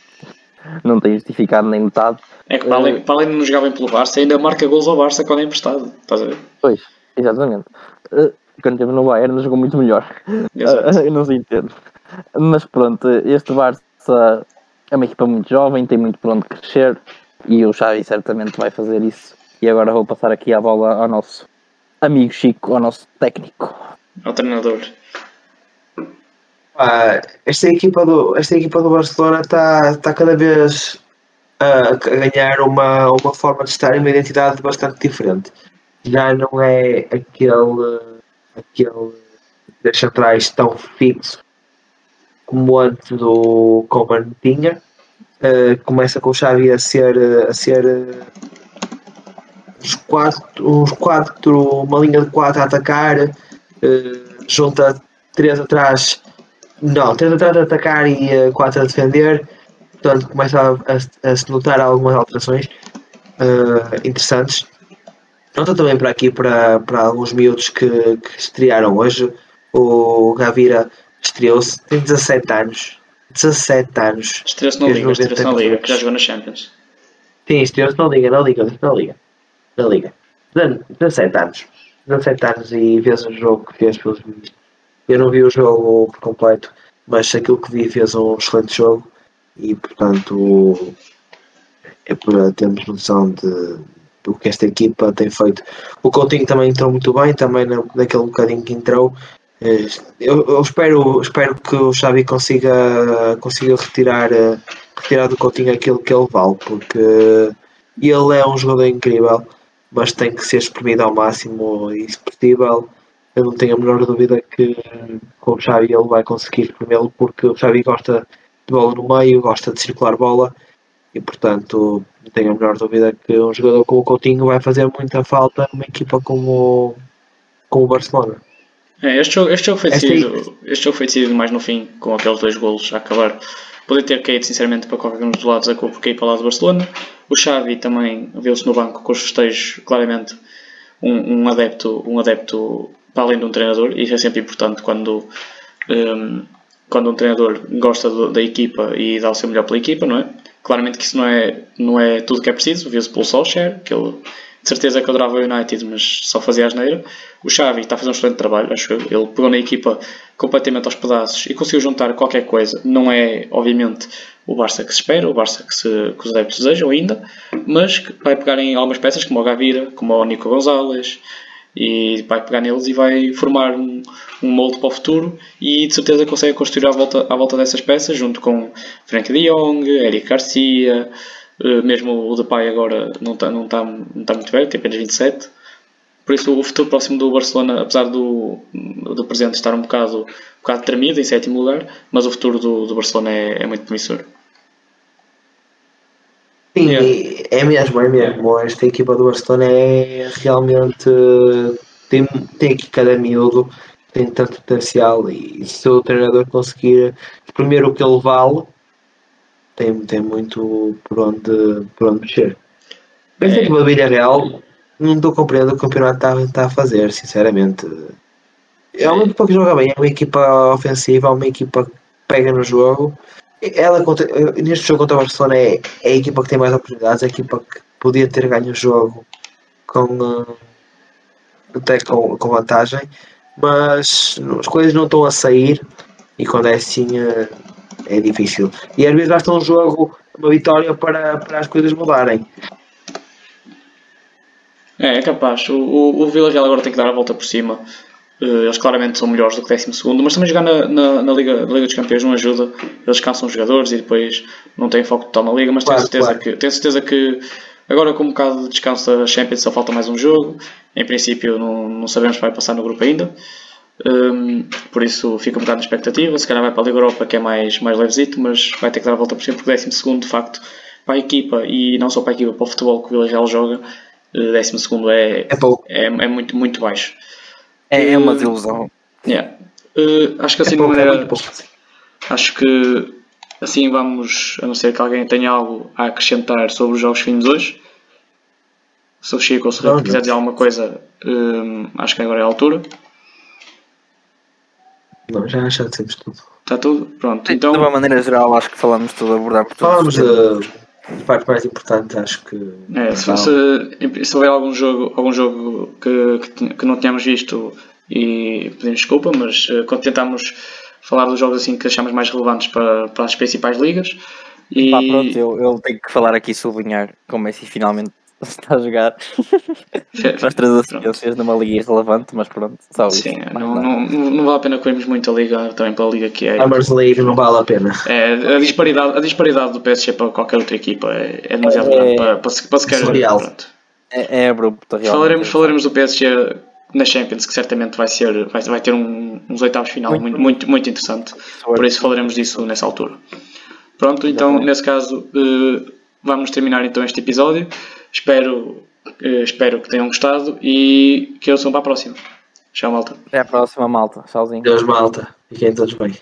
não tem justificado nem metade. É que para além, para além de não jogar bem pelo Barça, ainda marca gols ao Barça quando é emprestado. Estás a ver? Pois, exatamente. Eh, Quando esteve no Bayern jogou muito melhor. [laughs] Exato. [laughs] Eu não se entendo. Mas pronto, este Barça é uma equipa muito jovem, tem muito por onde crescer e o Xavi certamente vai fazer isso. E agora vou passar aqui a bola ao nosso amigo Chico, ao nosso técnico. Ao treinador. Esta equipa do, esta equipa do Barcelona está tá cada vez a, a ganhar uma, uma forma de estar e uma identidade bastante diferente. Já não é aquele, aquele das centrais tão fixo como antes do Coman tinha. Eh, começa com o Xavi a ser, a ser eh, uns quatro, uns quatro, uma linha de quatro a atacar, eh, junta três atrás não, três atrás a atacar e eh, quatro a defender. Portanto, começa a, a- a se notar algumas alterações eh, interessantes. Nota também para aqui para, para alguns miúdos que, que estrearam hoje. O Gavira estreou-se, tem 17 anos. 17 anos. Estreou-se na Liga, estreou-se na 90 Liga, que já jogou na Champions. Sim, estreou-se na Liga, na Liga, na Liga. Na Liga. Dezan- 17 anos. 17 anos e vês o jogo que fez pelos miúdos. Eu não vi o jogo por completo, mas aquilo que vi fez um excelente jogo e portanto é para termos noção de do que esta equipa tem feito. O Coutinho também entrou muito bem, também na- naquele bocadinho que entrou. Eh, Eu, eu espero, espero que o Xavi consiga, consiga retirar, eh, retirar do Coutinho aquilo que ele vale, porque ele é um jogador incrível, mas tem que ser exprimido ao máximo e se possível eu não tenho a menor dúvida que com o Xavi ele vai conseguir exprimê-lo porque o Xavi gosta de bola no meio, gosta de circular bola e portanto não tenho a menor dúvida que um jogador como o Coutinho vai fazer muita falta numa equipa como, como o Barcelona. É, este, jogo, este, jogo foi decidido, este jogo foi decidido mais no fim, com aqueles dois golos a acabar. Podia ter caído sinceramente para qualquer um dos lados, acabou por cair para o lado do Barcelona. O Xavi também viu-se no banco com os festejos, claramente um, um adepto, um adepto para além de um treinador, e isso é sempre importante quando, um, quando um treinador gosta do- da equipa e dá o seu melhor pela equipa, não é? Claramente que isso não é, não é tudo que é preciso, viu-se pelo Solskjaer, que ele de certeza que adorava o United, mas só fazia asneira. O Xavi está a fazer um excelente trabalho, acho eu. Ele pegou na equipa completamente aos pedaços e conseguiu juntar qualquer coisa. Não é, obviamente, o Barça que se espera, o Barça que, se, que os adeptos desejam ainda, mas que vai pegar em algumas peças como o Gavira, como o Nico Gonzalez, e vai pegar neles e vai formar um, um molde para o futuro e de certeza consegue construir à volta, à volta dessas peças, junto com Frank de Jong, Eric Garcia, eh, mesmo o Depay agora não está não tá, não tá muito velho, tem apenas 27. Por isso o futuro próximo do Barcelona, apesar do, do presente estar um bocado, um bocado tremido em sétimo lugar, mas o futuro do, do Barcelona é, é muito promissor. Sim, Yeah. é mesmo, é mesmo. Esta equipa do Barcelona é realmente. Tem, tem aqui cada miúdo, tem tanto potencial e se o treinador conseguir exprimir o que ele vale, tem, tem muito por onde, por onde mexer. Esta É. equipa do Villarreal, não estou compreendendo o que o campeonato está, está a fazer, sinceramente. É uma equipa que joga bem, é uma equipa ofensiva, é uma equipa que pega no jogo. Ela contra- neste jogo contra o Barcelona é, é a equipa que tem mais oportunidades, é a equipa que podia ter ganho o jogo com, eh, até com, com vantagem, mas as coisas não estão a sair e quando é assim eh, é difícil. E às vezes basta um jogo, uma vitória para, para as coisas mudarem. É, é capaz. O, o, o Villarreal agora tem que dar a volta por cima. Eh, Eles claramente são melhores do que 12 segundo, mas também jogar na, na, na Liga, Liga dos Campeões não ajuda. Eles cansam os jogadores e depois não têm foco total na Liga, mas Claro, tenho, certeza claro. que, tenho certeza que agora com um bocado de descanso da Champions só falta mais um jogo. Em princípio não, não sabemos se vai passar no grupo ainda. Hum, por isso fica um bocado na expectativa. Se calhar vai para a Liga Europa que é mais, mais levezito, mas vai ter que dar a volta por cima porque 12 segundo de facto para a equipa e não só para a equipa, para o futebol que o Villarreal joga, 12 segundo é, É é, é muito, muito baixo. É, é uma desilusão. Yeah. Uh, acho que assim É de uma é maneira. Acho que assim vamos, a não ser que alguém tenha algo a acrescentar sobre os jogos fins hoje. Se o Chico ou se o Rico quiser dizer alguma coisa, um, acho que agora é a altura. Não, já, já dissemos tudo. Está tudo? Pronto. De Então, uma maneira geral, acho que falamos tudo, abordamos tudo. Falamos da da parte mais importante, acho que. é, se, Não. se, houver algum jogo, algum jogo que, que, que não tínhamos visto e pedimos desculpa, mas uh, quando tentamos falar dos jogos assim que achamos mais relevantes para, para as principais ligas. E, Pá, pronto, eu, eu tenho que falar aqui sublinhar como o Messi finalmente está a jogar. Faz três assistências numa liga irrelevante, mas pronto, só isso. Sim, não, não, não vale a pena corrermos muito a liga também para a liga que é. Amers League não vale a pena. É, a, disparidade, a disparidade do PSG para qualquer outra equipa é, é demasiado É- grande para, para, se- para sequer. Surreal. pronto. É, é abrupto, realmente. Falaremos, falaremos do PSG na Champions, que certamente vai, ser, vai, vai ter um, uns oitavos final Muito muito, muito, muito interessante. Por isso falaremos disso nessa altura. Pronto, então Exatamente. nesse caso eh, vamos terminar então este episódio. Espero, espero que tenham gostado e que eu sou para a próxima. Tchau, malta. Até à próxima, malta. Tchauzinho. Deus malta. Fiquem todos bem.